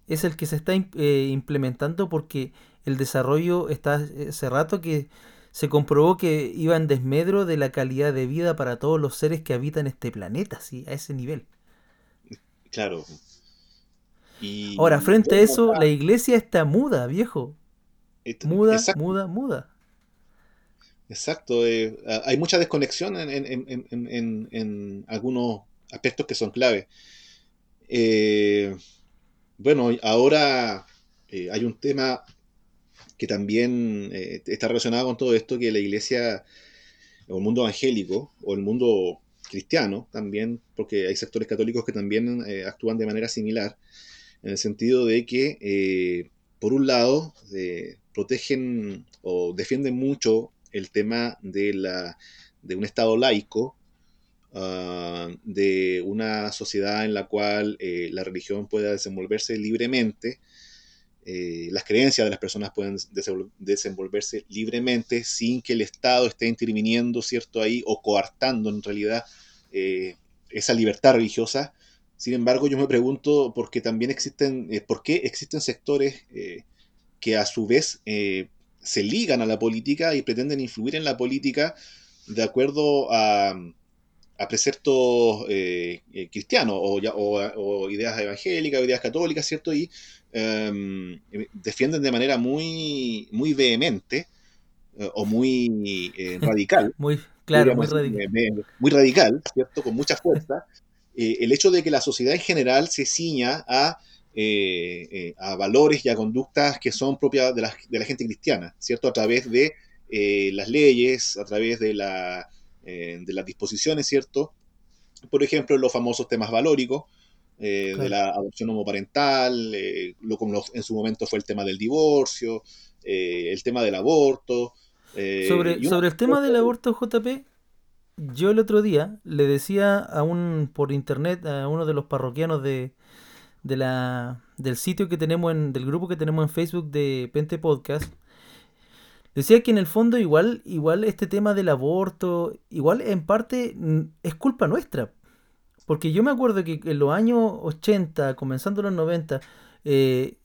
es el que se está eh, implementando porque el desarrollo está hace rato que se comprobó que iba en desmedro de la calidad de vida para todos los seres que habitan este planeta, ¿sí? a ese nivel. Claro. Ahora, frente a eso, la iglesia está muda, viejo. muda, muda, muda. Exacto. Eh, hay mucha desconexión en, algunos aspectos que son clave. Eh, bueno, ahora eh, hay un tema que también está relacionado con todo esto, que la iglesia, o el mundo evangélico, o el mundo cristiano también, porque hay sectores católicos que también eh, actúan de manera similar, en el sentido de que eh, por un lado, protegen o defienden mucho el tema de, la, de un Estado laico, ah, de una sociedad en la cual eh, la religión pueda desenvolverse libremente, eh, las creencias de las personas pueden desenvolverse libremente sin que el Estado esté interviniendo, ¿cierto? Ahí o coartando en realidad eh, esa libertad religiosa. Sin embargo, yo me pregunto por qué también existen, por qué existen sectores que a su vez se ligan a la política y pretenden influir en la política de acuerdo a, preceptos eh, eh, cristianos o, ideas evangélicas o ideas católicas, ¿cierto? Y em, defienden de manera muy, muy vehemente eh, o muy radical. muy, claro, muy radical. muy radical, ¿cierto? Con mucha fuerza. el hecho de que la sociedad en general se ciña a eh, eh, a valores y a conductas que son propias de la, de la gente cristiana, ¿cierto? A través de eh, las leyes, a través de, la, de las disposiciones, ¿cierto? Por ejemplo, los famosos temas valóricos, de la adopción homoparental, lo como en su momento fue el tema del divorcio, el tema del aborto. Sobre, sobre el tema del aborto, JP, yo el otro día le decía a un por internet a uno de los parroquianos de, de la, del sitio que tenemos, en, del grupo que tenemos en Facebook de Pente Podcast, decía que en el fondo igual, igual este tema del aborto, igual en parte es culpa nuestra. Porque yo me acuerdo que en los años 80, comenzando los 90, eh,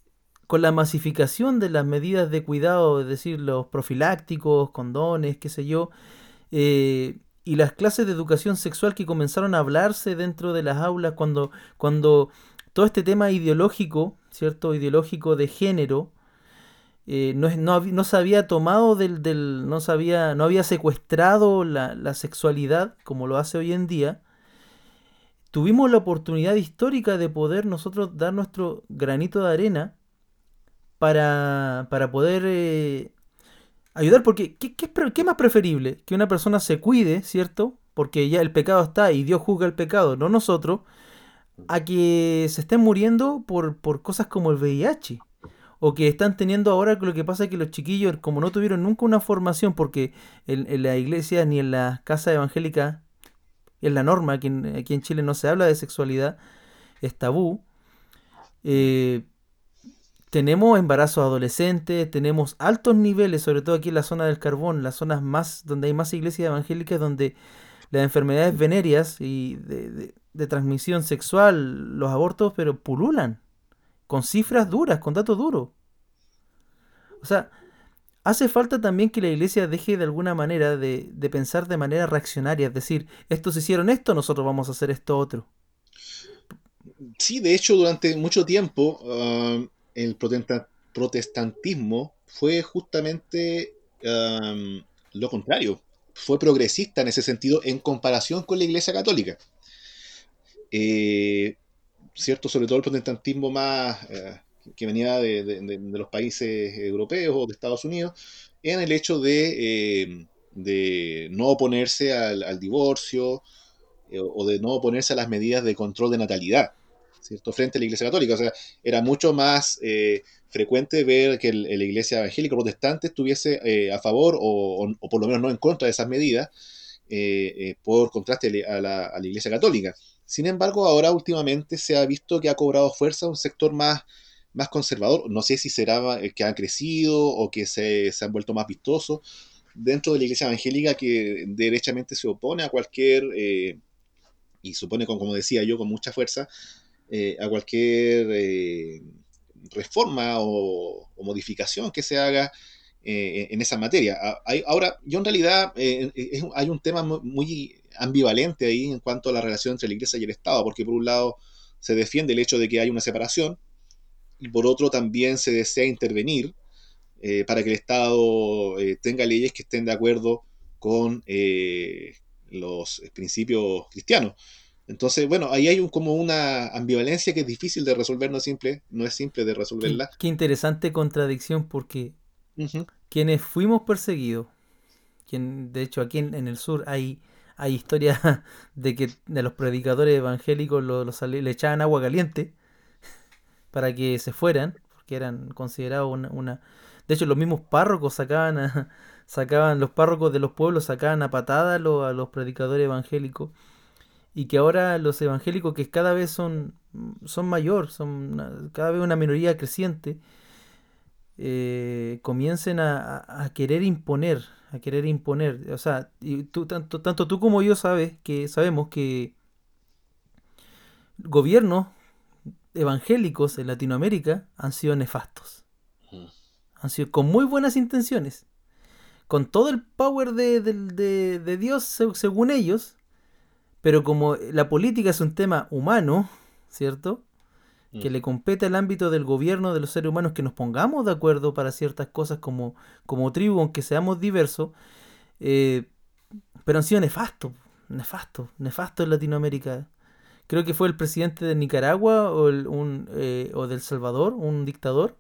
con la masificación de las medidas de cuidado, es decir, los profilácticos, condones, qué sé yo, eh, y las clases de educación sexual que comenzaron a hablarse dentro de las aulas cuando, cuando todo este tema ideológico, ¿cierto? Ideológico de género, eh, no, no, se había tomado del, no, se había, no había secuestrado la, sexualidad como lo hace hoy en día, tuvimos la oportunidad histórica de poder nosotros dar nuestro granito de arena para, para poder eh, ayudar, porque ¿qué, qué, ¿qué, más preferible? Que una persona se cuide, ¿cierto? Porque ya el pecado está y Dios juzga el pecado, no nosotros, a que se estén muriendo por, por cosas como el VIH. O que están teniendo ahora lo que pasa es que los chiquillos, como no tuvieron nunca una formación, porque en, la iglesia ni en la casa evangélica, en la norma, aquí aquí en Chile no se habla de sexualidad, es tabú. Eh, tenemos embarazos adolescentes, tenemos altos niveles, sobre todo aquí en la zona del carbón, las zonas más donde hay más iglesias evangélicas, donde las enfermedades venéreas y de, de transmisión sexual, los abortos, pero pululan, con cifras duras, con datos duros. O sea, hace falta también que la iglesia deje de alguna manera de, pensar de manera reaccionaria, es decir, estos hicieron esto, nosotros vamos a hacer esto otro. Sí, de hecho, durante mucho tiempo ah, el protestantismo fue justamente ah, lo contrario, fue progresista en ese sentido en comparación con la iglesia católica. Eh, ¿cierto? Sobre todo el protestantismo más eh, que venía de, los países europeos o de Estados Unidos, en el hecho de, eh, no oponerse al, divorcio o de no oponerse a las medidas de control de natalidad, ¿cierto? Frente a la Iglesia Católica. O sea, era mucho más frecuente ver que la Iglesia evangélica protestante estuviese a favor o, por lo menos no en contra de esas medidas, por contraste a la, a la Iglesia Católica. Sin embargo, ahora últimamente se ha visto que ha cobrado fuerza un sector más, más conservador. No sé si será que han crecido o que se, han vuelto más vistosos dentro de la iglesia evangélica que derechamente se opone a cualquier, eh, y supone, como decía yo, con mucha fuerza, eh, a cualquier eh, reforma o, modificación que se haga en esa materia. ahora, yo en realidad hay un tema muy ambivalente ahí en cuanto a la relación entre la Iglesia y el Estado, porque por un lado se defiende el hecho de que hay una separación y por otro también se desea intervenir eh, para que el Estado eh, tenga leyes que estén de acuerdo con eh, los principios cristianos. Entonces, bueno, ahí hay un, como una ambivalencia que es difícil de resolver, no es simple, no es simple de resolverla. Qué, interesante contradicción porque quienes fuimos perseguidos, quien, de hecho aquí en el sur hay hay historias de que de los predicadores evangélicos lo, le echaban agua caliente para que se fueran, que eran considerados una, De hecho, los mismos párrocos sacaban, a, sacaban los párrocos de los pueblos sacaban a patada a, los predicadores evangélicos y que ahora los evangélicos que cada vez son, son mayor, son cada vez una minoría creciente, eh, comiencen a, querer imponer, a querer imponer. O sea, y tú, tanto, tanto tú como yo sabes que sabemos que gobiernos evangélicos en Latinoamérica han sido nefastos. Han sido con muy buenas intenciones. Con todo el power de, de Dios según ellos. Pero como la política es un tema humano, ¿cierto? que mm. le compete al ámbito del gobierno de los seres humanos que nos pongamos de acuerdo para ciertas cosas como, como tribu, aunque seamos diversos, eh, pero han sido nefastos, nefastos, nefastos en Latinoamérica. Creo que fue el presidente de Nicaragua o, el, un, eh, o del Salvador, un dictador,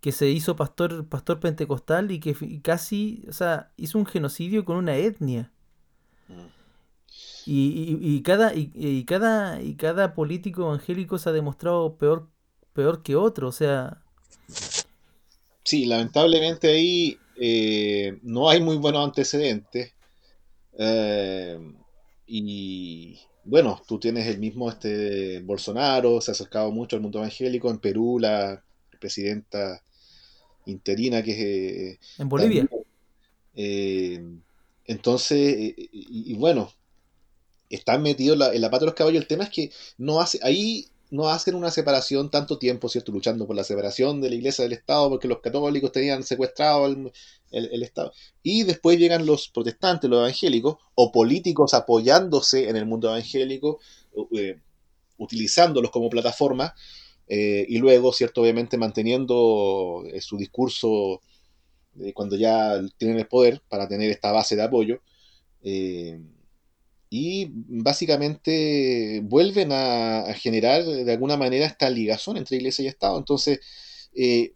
que se hizo pastor, pastor pentecostal y que casi, o sea, hizo un genocidio con una etnia. Mm. Y, y, cada, y, cada, y cada político evangélico se ha demostrado peor, peor que otro, o sea... Sí, lamentablemente ahí eh, no hay muy buenos antecedentes. Eh, y bueno, tú tienes el mismo este Bolsonaro, se ha acercado mucho al mundo evangélico. En Perú, la presidenta interina que es... Eh, en Bolivia. entonces, y, bueno, están metidos en la, pata de los caballos. El tema es que no hace, ahí no hacen una separación tanto tiempo, ¿cierto? Luchando por la separación de la iglesia del Estado, porque los católicos tenían secuestrado el, Estado. Y después llegan los protestantes, los evangélicos, o políticos apoyándose en el mundo evangélico, eh, utilizándolos como plataforma, eh, y luego, ¿cierto? Obviamente manteniendo eh, su discurso cuando ya tienen el poder para tener esta base de apoyo y básicamente vuelven a, generar de alguna manera esta ligazón entre iglesia y Estado. Entonces, eh,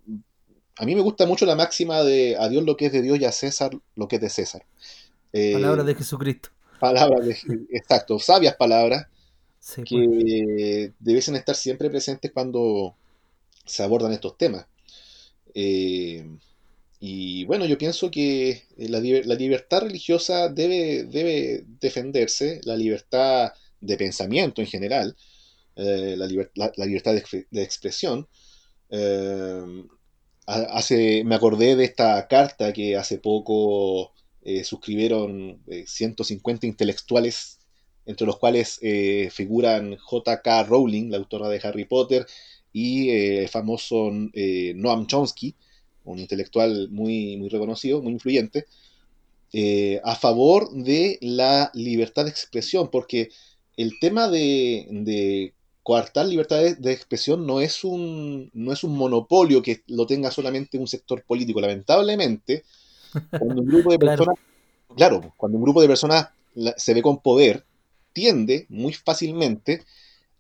a mí me gusta mucho la máxima de a Dios lo que es de Dios y a César lo que es de César. Eh, palabras de Jesucristo. Palabras de, exacto, sabias palabras que pues. estar siempre presentes cuando se abordan estos temas. Eh, y bueno, yo pienso que eh, la, libertad religiosa debe, debe, defenderse, la libertad de pensamiento en general, eh, la, libertad de, expresión. Eh, hace, me acordé de esta carta que hace poco suscribieron 150 intelectuales, entre los cuales figuran J.K. Rowling, la autora de Harry Potter, y el famoso Noam Chomsky un intelectual muy, muy reconocido, muy influyente, eh, a favor de la libertad de expresión, porque el tema de, coartar libertad de, expresión no es, un, no es un monopolio que lo tenga solamente un sector político. Lamentablemente, cuando un grupo de personas, claro, cuando un grupo de personas se ve con poder, tiende muy fácilmente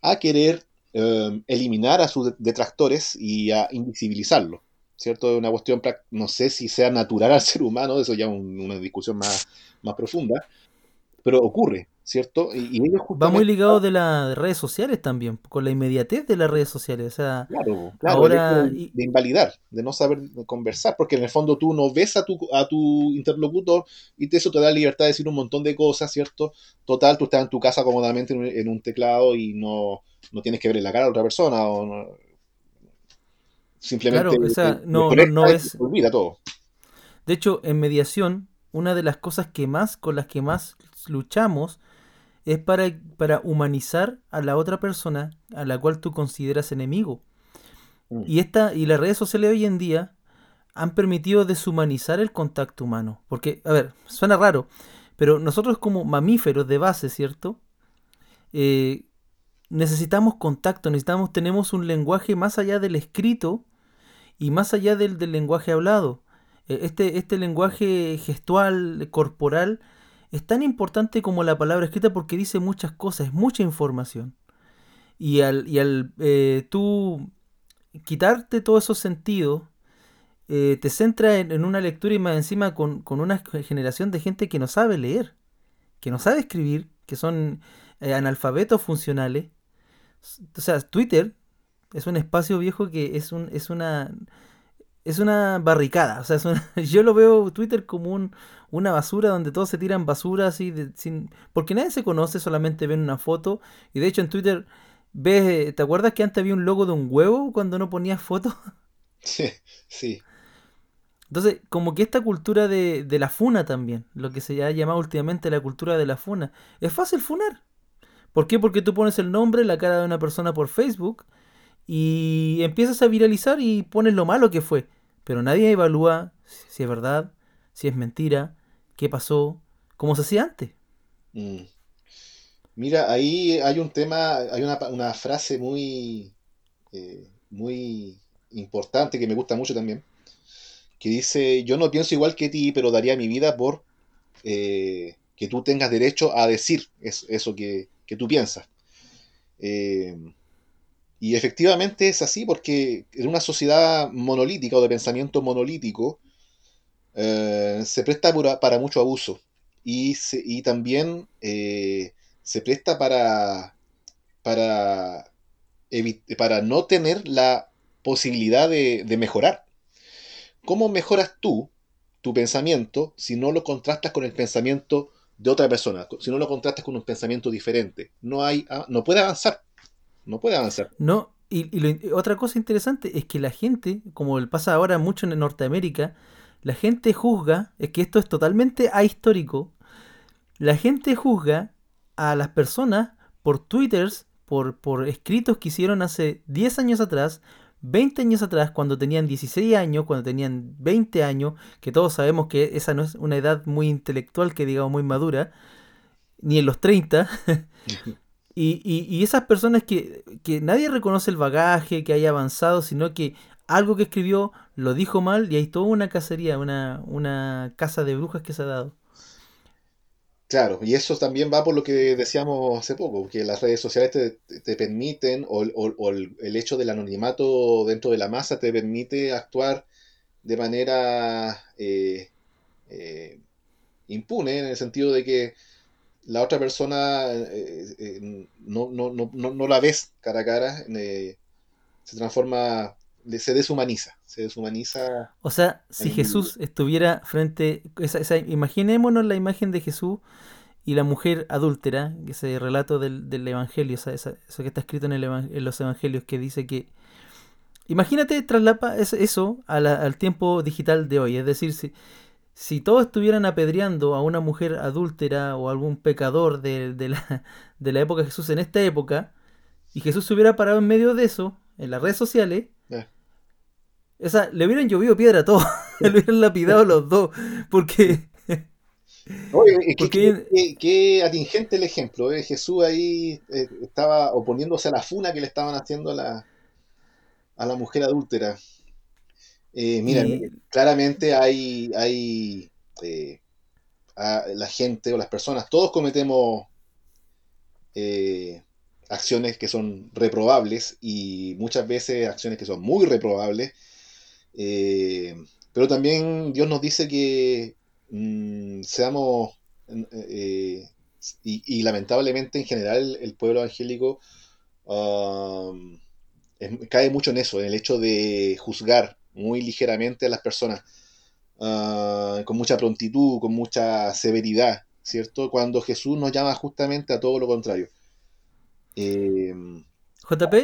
a querer eh, eliminar a sus detractores y a invisibilizarlos. ¿Cierto? Es una cuestión, no sé si sea natural al ser humano, eso ya es una discusión más, más profunda, pero ocurre, ¿cierto? Y, Va muy ligado de las redes sociales también, con la inmediatez de las redes sociales, o sea, claro, ahora... De, invalidar, de no saber conversar, porque en el fondo tú no ves a tu, a tu interlocutor y eso te da libertad de decir un montón de cosas, ¿cierto? Total, tú estás en tu casa cómodamente en un, teclado y no, no tienes que ver en la cara a otra persona o no, Simplemente no, no, olvida todo. De hecho, en mediación, una de las cosas que más, con las que más luchamos, es para, para humanizar a la otra persona a la cual tú consideras enemigo. Mm. Y esta, y las redes sociales hoy en día han permitido deshumanizar el contacto humano. Porque, a ver, suena raro, pero nosotros como mamíferos de base, ¿cierto? Eh, necesitamos contacto, necesitamos, tenemos un lenguaje más allá del escrito y más allá del, lenguaje hablado. E, este, este lenguaje gestual, corporal, es tan importante como la palabra escrita porque dice muchas cosas, es mucha información. Y al, y al eh, tú quitarte todos esos sentidos, eh, te centra en, una lectura y más encima con, con, una generación de gente que no sabe leer, que no sabe escribir, que son eh, analfabetos funcionales. O sea, Twitter Es un espacio viejo que es, un, es una es una barricada. O sea, yo lo veo Twitter como un, una basura donde todos se tiran basura así, sin, porque nadie se conoce, solamente ven una foto. Y de hecho en Twitter ves, ¿te acuerdas que antes había un logo de un huevo cuando no ponías fotos? Sí, sí. Entonces, como que esta cultura de, de, la funa también, lo que se ha llamado últimamente la cultura de la funa, es fácil funar. ¿Por qué? Porque tú pones el nombre, la cara de una persona por Facebook y empiezas a viralizar y pones lo malo que fue. Pero nadie evalúa si es verdad, si es mentira, qué pasó, cómo se hacía antes. Mm. Mira, ahí hay un tema, hay una, frase muy, eh, muy importante que me gusta mucho también, que dice, yo no pienso igual que ti, pero daría mi vida por eh, que tú tengas derecho a decir eso, que, tú piensas. Eh, y efectivamente es así porque en una sociedad monolítica o de pensamiento monolítico eh, se presta para, mucho abuso y, y también se presta para, para, para no tener la posibilidad de, de mejorar. ¿Cómo mejoras tú tu pensamiento si no lo contrastas con el pensamiento de otra persona? Si no lo contrastas con un pensamiento diferente. No, hay, ah, no puede avanzar. No puede avanzar. No, y, otra cosa interesante es que la gente, como pasa ahora mucho en Norteamérica, la gente juzga, es que esto es totalmente ahistórico, la gente juzga a las personas por twitters, por, por escritos que hicieron hace 10 años atrás, 20 años atrás, cuando tenían 16 años, cuando tenían 20 años, que todos sabemos que esa no es una edad muy intelectual, que digamos muy madura, ni en los 30. y, y, esas personas que, que nadie reconoce el bagaje, que haya avanzado, sino que algo que escribió lo dijo mal y hay toda una cacería, una, una casa de brujas que se ha dado. Claro, y eso también va por lo que decíamos hace poco, que las redes sociales te, permiten, o, el, hecho del anonimato dentro de la masa te permite actuar de manera eh, eh, impune, en el sentido de que la otra persona eh, no, no, no, no, la ves cara a cara, se transforma, se deshumaniza, se deshumaniza. O sea, si Jesús estuviera frente, esa, imaginémonos la imagen de Jesús y la mujer adúltera, ese relato del, del Evangelio, eso que está escrito en, el, en, los Evangelios, que dice que... Imagínate traslapa eso al tiempo digital de hoy, es decir, si, si todos estuvieran apedreando a una mujer adúltera o algún pecador de, de, la, de la época de Jesús en esta época, y Jesús se hubiera parado en medio de eso, en las redes sociales, esa, le hubieran llovido piedra a todos, le hubieran lapidado los dos, porque... Oye, qué, atingente el ejemplo, ¿eh? Jesús ahí eh, estaba oponiéndose a la funa que le estaban haciendo a la, a la mujer adúltera. Eh, mira, claramente hay, hay la gente o las personas, todos cometemos acciones que son reprobables y muchas veces acciones que son muy reprobables eh, pero también Dios nos dice que mm, seamos, eh, y, lamentablemente en general el pueblo evangélico um, cae mucho en eso, en el hecho de juzgar muy ligeramente a las personas, uh, con mucha prontitud, con mucha severidad, ¿cierto? Cuando Jesús nos llama justamente a todo lo contrario. Eh, JP,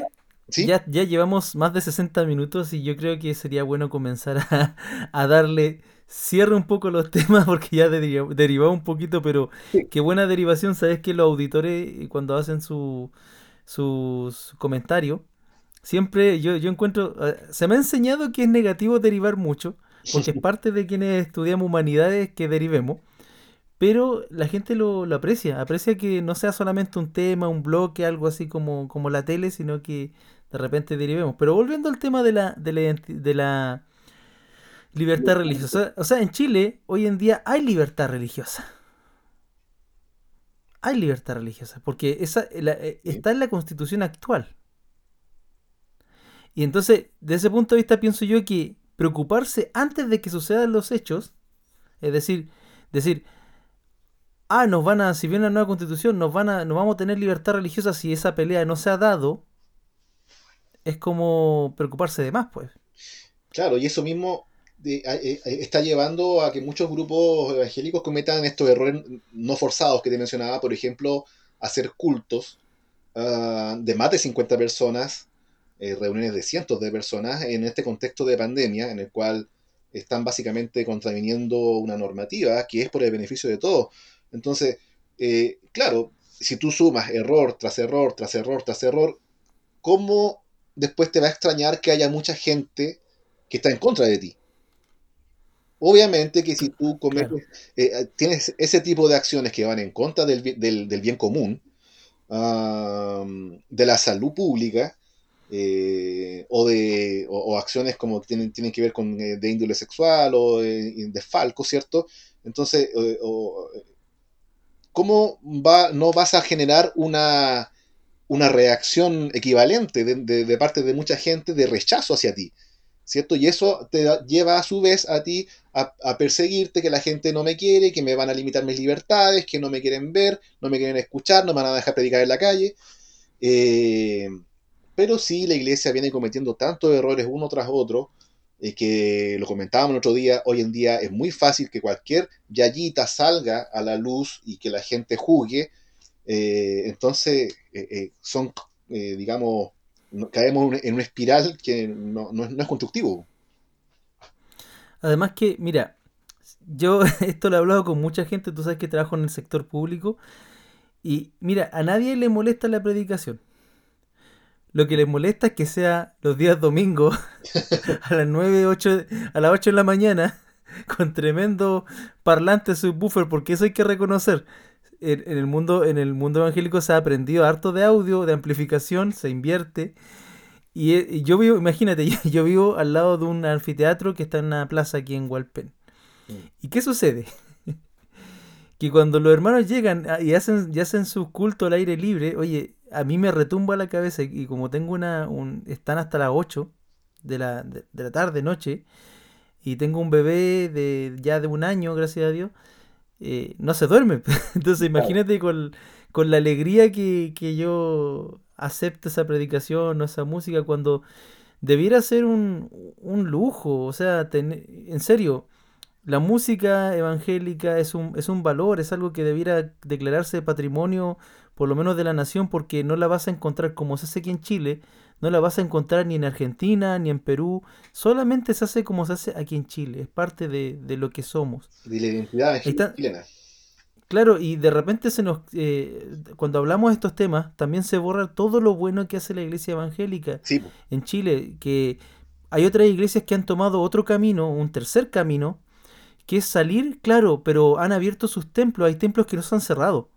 ya, ya llevamos más de 60 minutos y yo creo que sería bueno comenzar a, darle cierre un poco los temas porque ya derivó un poquito, pero qué buena derivación. Sabes que los auditores eh, cuando hacen su, sus comentarios, siempre yo, yo encuentro, eh, se me ha enseñado que es negativo derivar mucho, porque es parte de quienes estudiamos humanidades que derivemos. Pero la gente lo, aprecia, aprecia que no sea solamente un tema, un bloque, algo así como, como la tele, sino que de repente derivemos. Pero volviendo al tema de la, de la, de la libertad religiosa. O sea, en Chile hoy en día hay libertad religiosa. Hay libertad religiosa, porque esa eh, está en la constitución actual. Y entonces, desde ese punto de vista, pienso yo que preocuparse antes de que sucedan los hechos, es decir, decir, ah, nos van a, si viene una nueva constitución, nos van a, nos vamos a tener libertad religiosa si esa pelea no se ha dado, es como preocuparse de más, pues. Claro, y eso mismo eh, está llevando a que muchos grupos evangélicos cometan estos errores no forzados que te mencionaba, por ejemplo, hacer cultos ah, de más de 50 personas, eh, reuniones de cientos de personas, en este contexto de pandemia, en el cual están básicamente contraviniendo una normativa que es por el beneficio de todos. Entonces, eh, claro, si tú sumas error tras error, tras error, tras error, ¿cómo después te va a extrañar que haya mucha gente que está en contra de ti? Obviamente que si tú eh, tienes ese tipo de acciones que van en contra del, bien común, de la salud pública, eh, o de acciones como tienen, tienen que ver con eh, de índole sexual o de, falco, ¿cierto? Entonces, ¿cómo va, no vas a generar una, una reacción equivalente de, parte de mucha gente de rechazo hacia ti? ¿cierto? Y eso te lleva a su vez a ti a, perseguirte, que la gente no me quiere, que me van a limitar mis libertades, que no me quieren ver, no me quieren escuchar, no me van a dejar predicar en la calle. Eh, pero sí, la iglesia viene cometiendo tantos errores uno tras otro, eh, que lo comentábamos el otro día, hoy en día es muy fácil que cualquier yayita salga a la luz y que la gente juzgue. Eh, entonces, son, digamos, caemos en una espiral que no, es constructivo. Además que, mira, yo esto lo he hablado con mucha gente, tú sabes que trabajo en el sector público, y mira, a nadie le molesta la predicación. Lo que les molesta es que sea los días domingos a las 9, 8, a las 8 de la mañana con tremendo parlante subwoofer, porque eso hay que reconocer. En, el mundo, en el mundo evangélico se ha aprendido harto de audio, de amplificación, se invierte. Y, eh, yo vivo, imagínate, yo, vivo al lado de un anfiteatro que está en una plaza aquí en Hualpén. Mm. ¿Y qué sucede? que cuando los hermanos llegan ah, y hacen, y hacen su culto al aire libre, oye, a mí me retumba la cabeza y como tengo una, un, están hasta las 8 de la, de, la tarde, noche, y tengo un bebé de ya de un año, gracias a Dios, eh, no se duerme. Entonces imagínate con, la alegría que, yo acepto esa predicación o esa música cuando debiera ser un, un lujo, o sea, en serio, la música evangélica es un, es un valor, es algo que debiera declararse patrimonio por lo menos de la nación, porque no la vas a encontrar como se hace aquí en Chile, no la vas a encontrar ni en Argentina ni en Perú, solamente se hace como se hace aquí en Chile, es parte de, lo que somos. De la identidad chilena. Claro, y de repente se nos, eh, cuando hablamos de estos temas, también se borra todo lo bueno que hace la iglesia evangélica en Chile, que hay otras iglesias que han tomado otro camino, un tercer camino, que es salir, claro, pero han abierto sus templos, hay templos que no se han cerrado.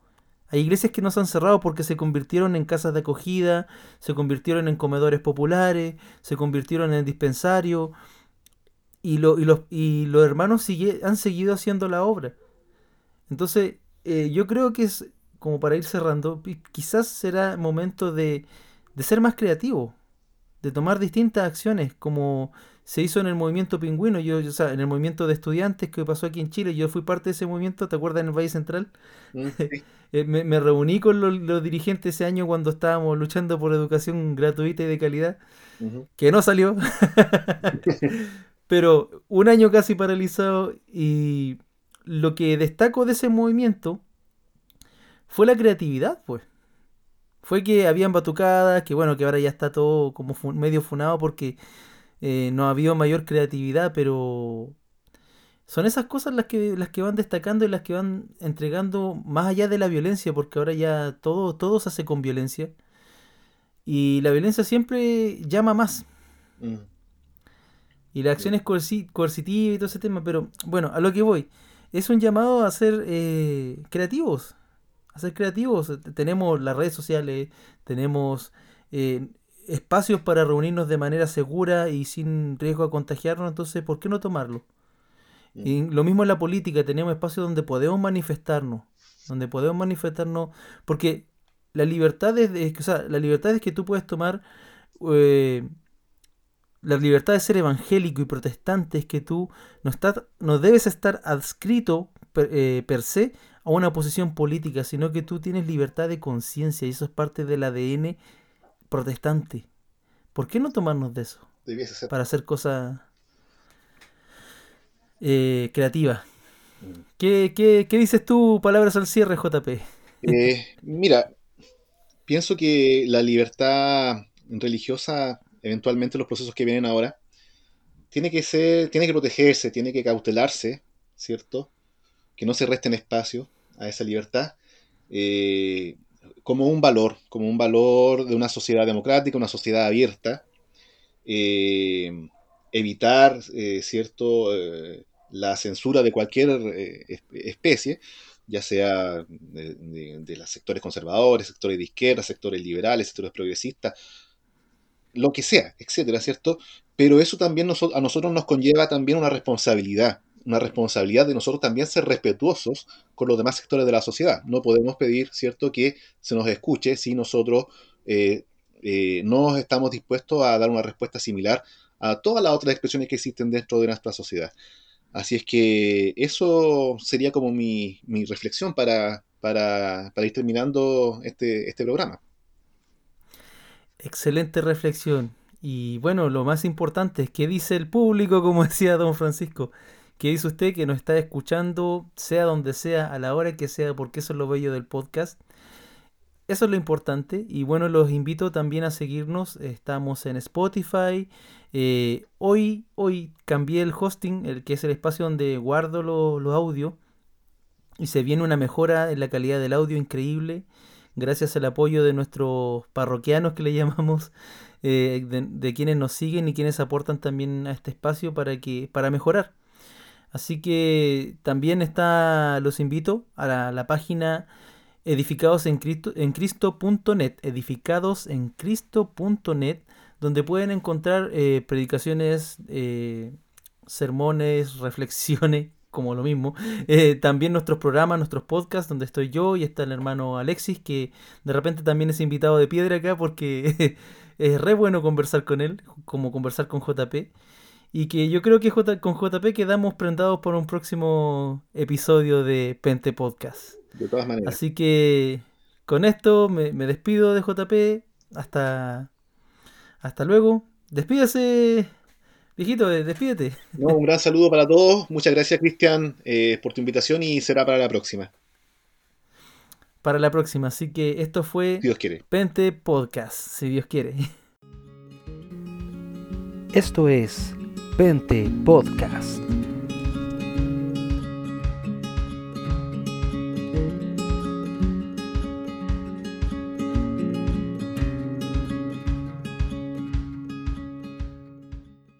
Hay iglesias que no se han cerrado porque se convirtieron en casas de acogida, se convirtieron en comedores populares, se convirtieron en dispensarios. Y, lo, y, los, hermanos han seguido haciendo la obra. Entonces, eh, yo creo que es, como para ir cerrando, quizás será momento de ser más creativo, de tomar distintas acciones, como se hizo en el movimiento pingüino, yo, o sea, en el movimiento de estudiantes que pasó aquí en Chile, yo fui parte de ese movimiento, ¿te acuerdas en el Valle Central? Mm, eh, me, reuní con los, dirigentes ese año cuando estábamos luchando por educación gratuita y de calidad, que no salió, pero un año casi paralizado y lo que destaco de ese movimiento fue la creatividad, pues. Fue que habían batucadas, que bueno, que ahora ya está todo como medio funado porque eh, no ha habido mayor creatividad, pero son esas cosas las que, las que van destacando y las que van entregando más allá de la violencia, porque ahora ya todo, todo se hace con violencia. Y la violencia siempre llama más. Mm. Y la acción es coercitiva y todo ese tema, pero bueno, a lo que voy. Es un llamado a ser eh, creativos. A ser creativos. Tenemos las redes sociales, tenemos eh, espacios para reunirnos de manera segura y sin riesgo a contagiarnos, entonces, ¿por qué no tomarlo? Y lo mismo en la política, tenemos espacios donde podemos manifestarnos, donde podemos manifestarnos, porque la libertad es, o sea, la libertad es que tú puedes tomar, eh, la libertad de ser evangélico y protestante es que tú no, estás, no debes estar adscrito per, eh, per se a una posición política, sino que tú tienes libertad de conciencia y eso es parte del ADN protestante. ¿Por qué no tomarnos de eso? Debiese ser. Para hacer cosas eh, creativas. Mm. ¿Qué, qué, qué dices tú, palabras al cierre, JP? Eh, mira, pienso que la libertad religiosa, eventualmente los procesos que vienen ahora, tiene que ser, tiene que protegerse, tiene que cautelarse, ¿cierto? Que no se resten espacio a esa libertad. eh, como un valor, como un valor de una sociedad democrática, una sociedad abierta, eh, evitar, eh, ¿cierto?, eh, la censura de cualquier espe- especie, ya sea de, los sectores conservadores, sectores de izquierda, sectores liberales, sectores progresistas, lo que sea, etcétera, ¿cierto? Pero eso también noso- a nosotros nos conlleva también una responsabilidad, una responsabilidad de nosotros también ser respetuosos con los demás sectores de la sociedad. No podemos pedir, ¿cierto?, que se nos escuche si nosotros eh, eh, no estamos dispuestos a dar una respuesta similar a todas las otras expresiones que existen dentro de nuestra sociedad. Así es que eso sería como mi, mi reflexión para, para, para ir terminando este, este programa. Excelente reflexión. Y bueno, lo más importante es que dice el público, como decía don Francisco. ¿Qué dice usted que nos está escuchando, sea donde sea, a la hora que sea, porque eso es lo bello del podcast? Eso es lo importante. Y bueno, los invito también a seguirnos. Estamos en Spotify. Eh, hoy, hoy cambié el hosting, el que es el espacio donde guardo lo- los audios. Y se viene una mejora en la calidad del audio increíble. Gracias al apoyo de nuestros parroquianos que le llamamos, eh, de, de quienes nos siguen y quienes aportan también a este espacio para que, para mejorar. Así que también está, los invito a la, la página edificados en Cristo, en Cristo.net, edificados en Cristo.net, donde pueden encontrar eh, predicaciones, eh, sermones, reflexiones, como lo mismo. Eh, también nuestros programas, nuestros podcasts, donde estoy yo y está el hermano Alexis, que de repente también es invitado de piedra acá porque es re bueno conversar con él, como conversar con JP. Y que yo creo que J- con JP quedamos prendados por un próximo episodio de Pente Podcast. De todas maneras. Así que con esto me, me despido de JP. Hasta, hasta luego. Despídase, viejito, eh, despídete. No, un gran saludo para todos. Muchas gracias, Cristian, eh, por tu invitación y será para la próxima, Para la próxima. Así que esto fue si Dios quiere. Pente Podcast, si Dios quiere. Esto es Pente Podcast.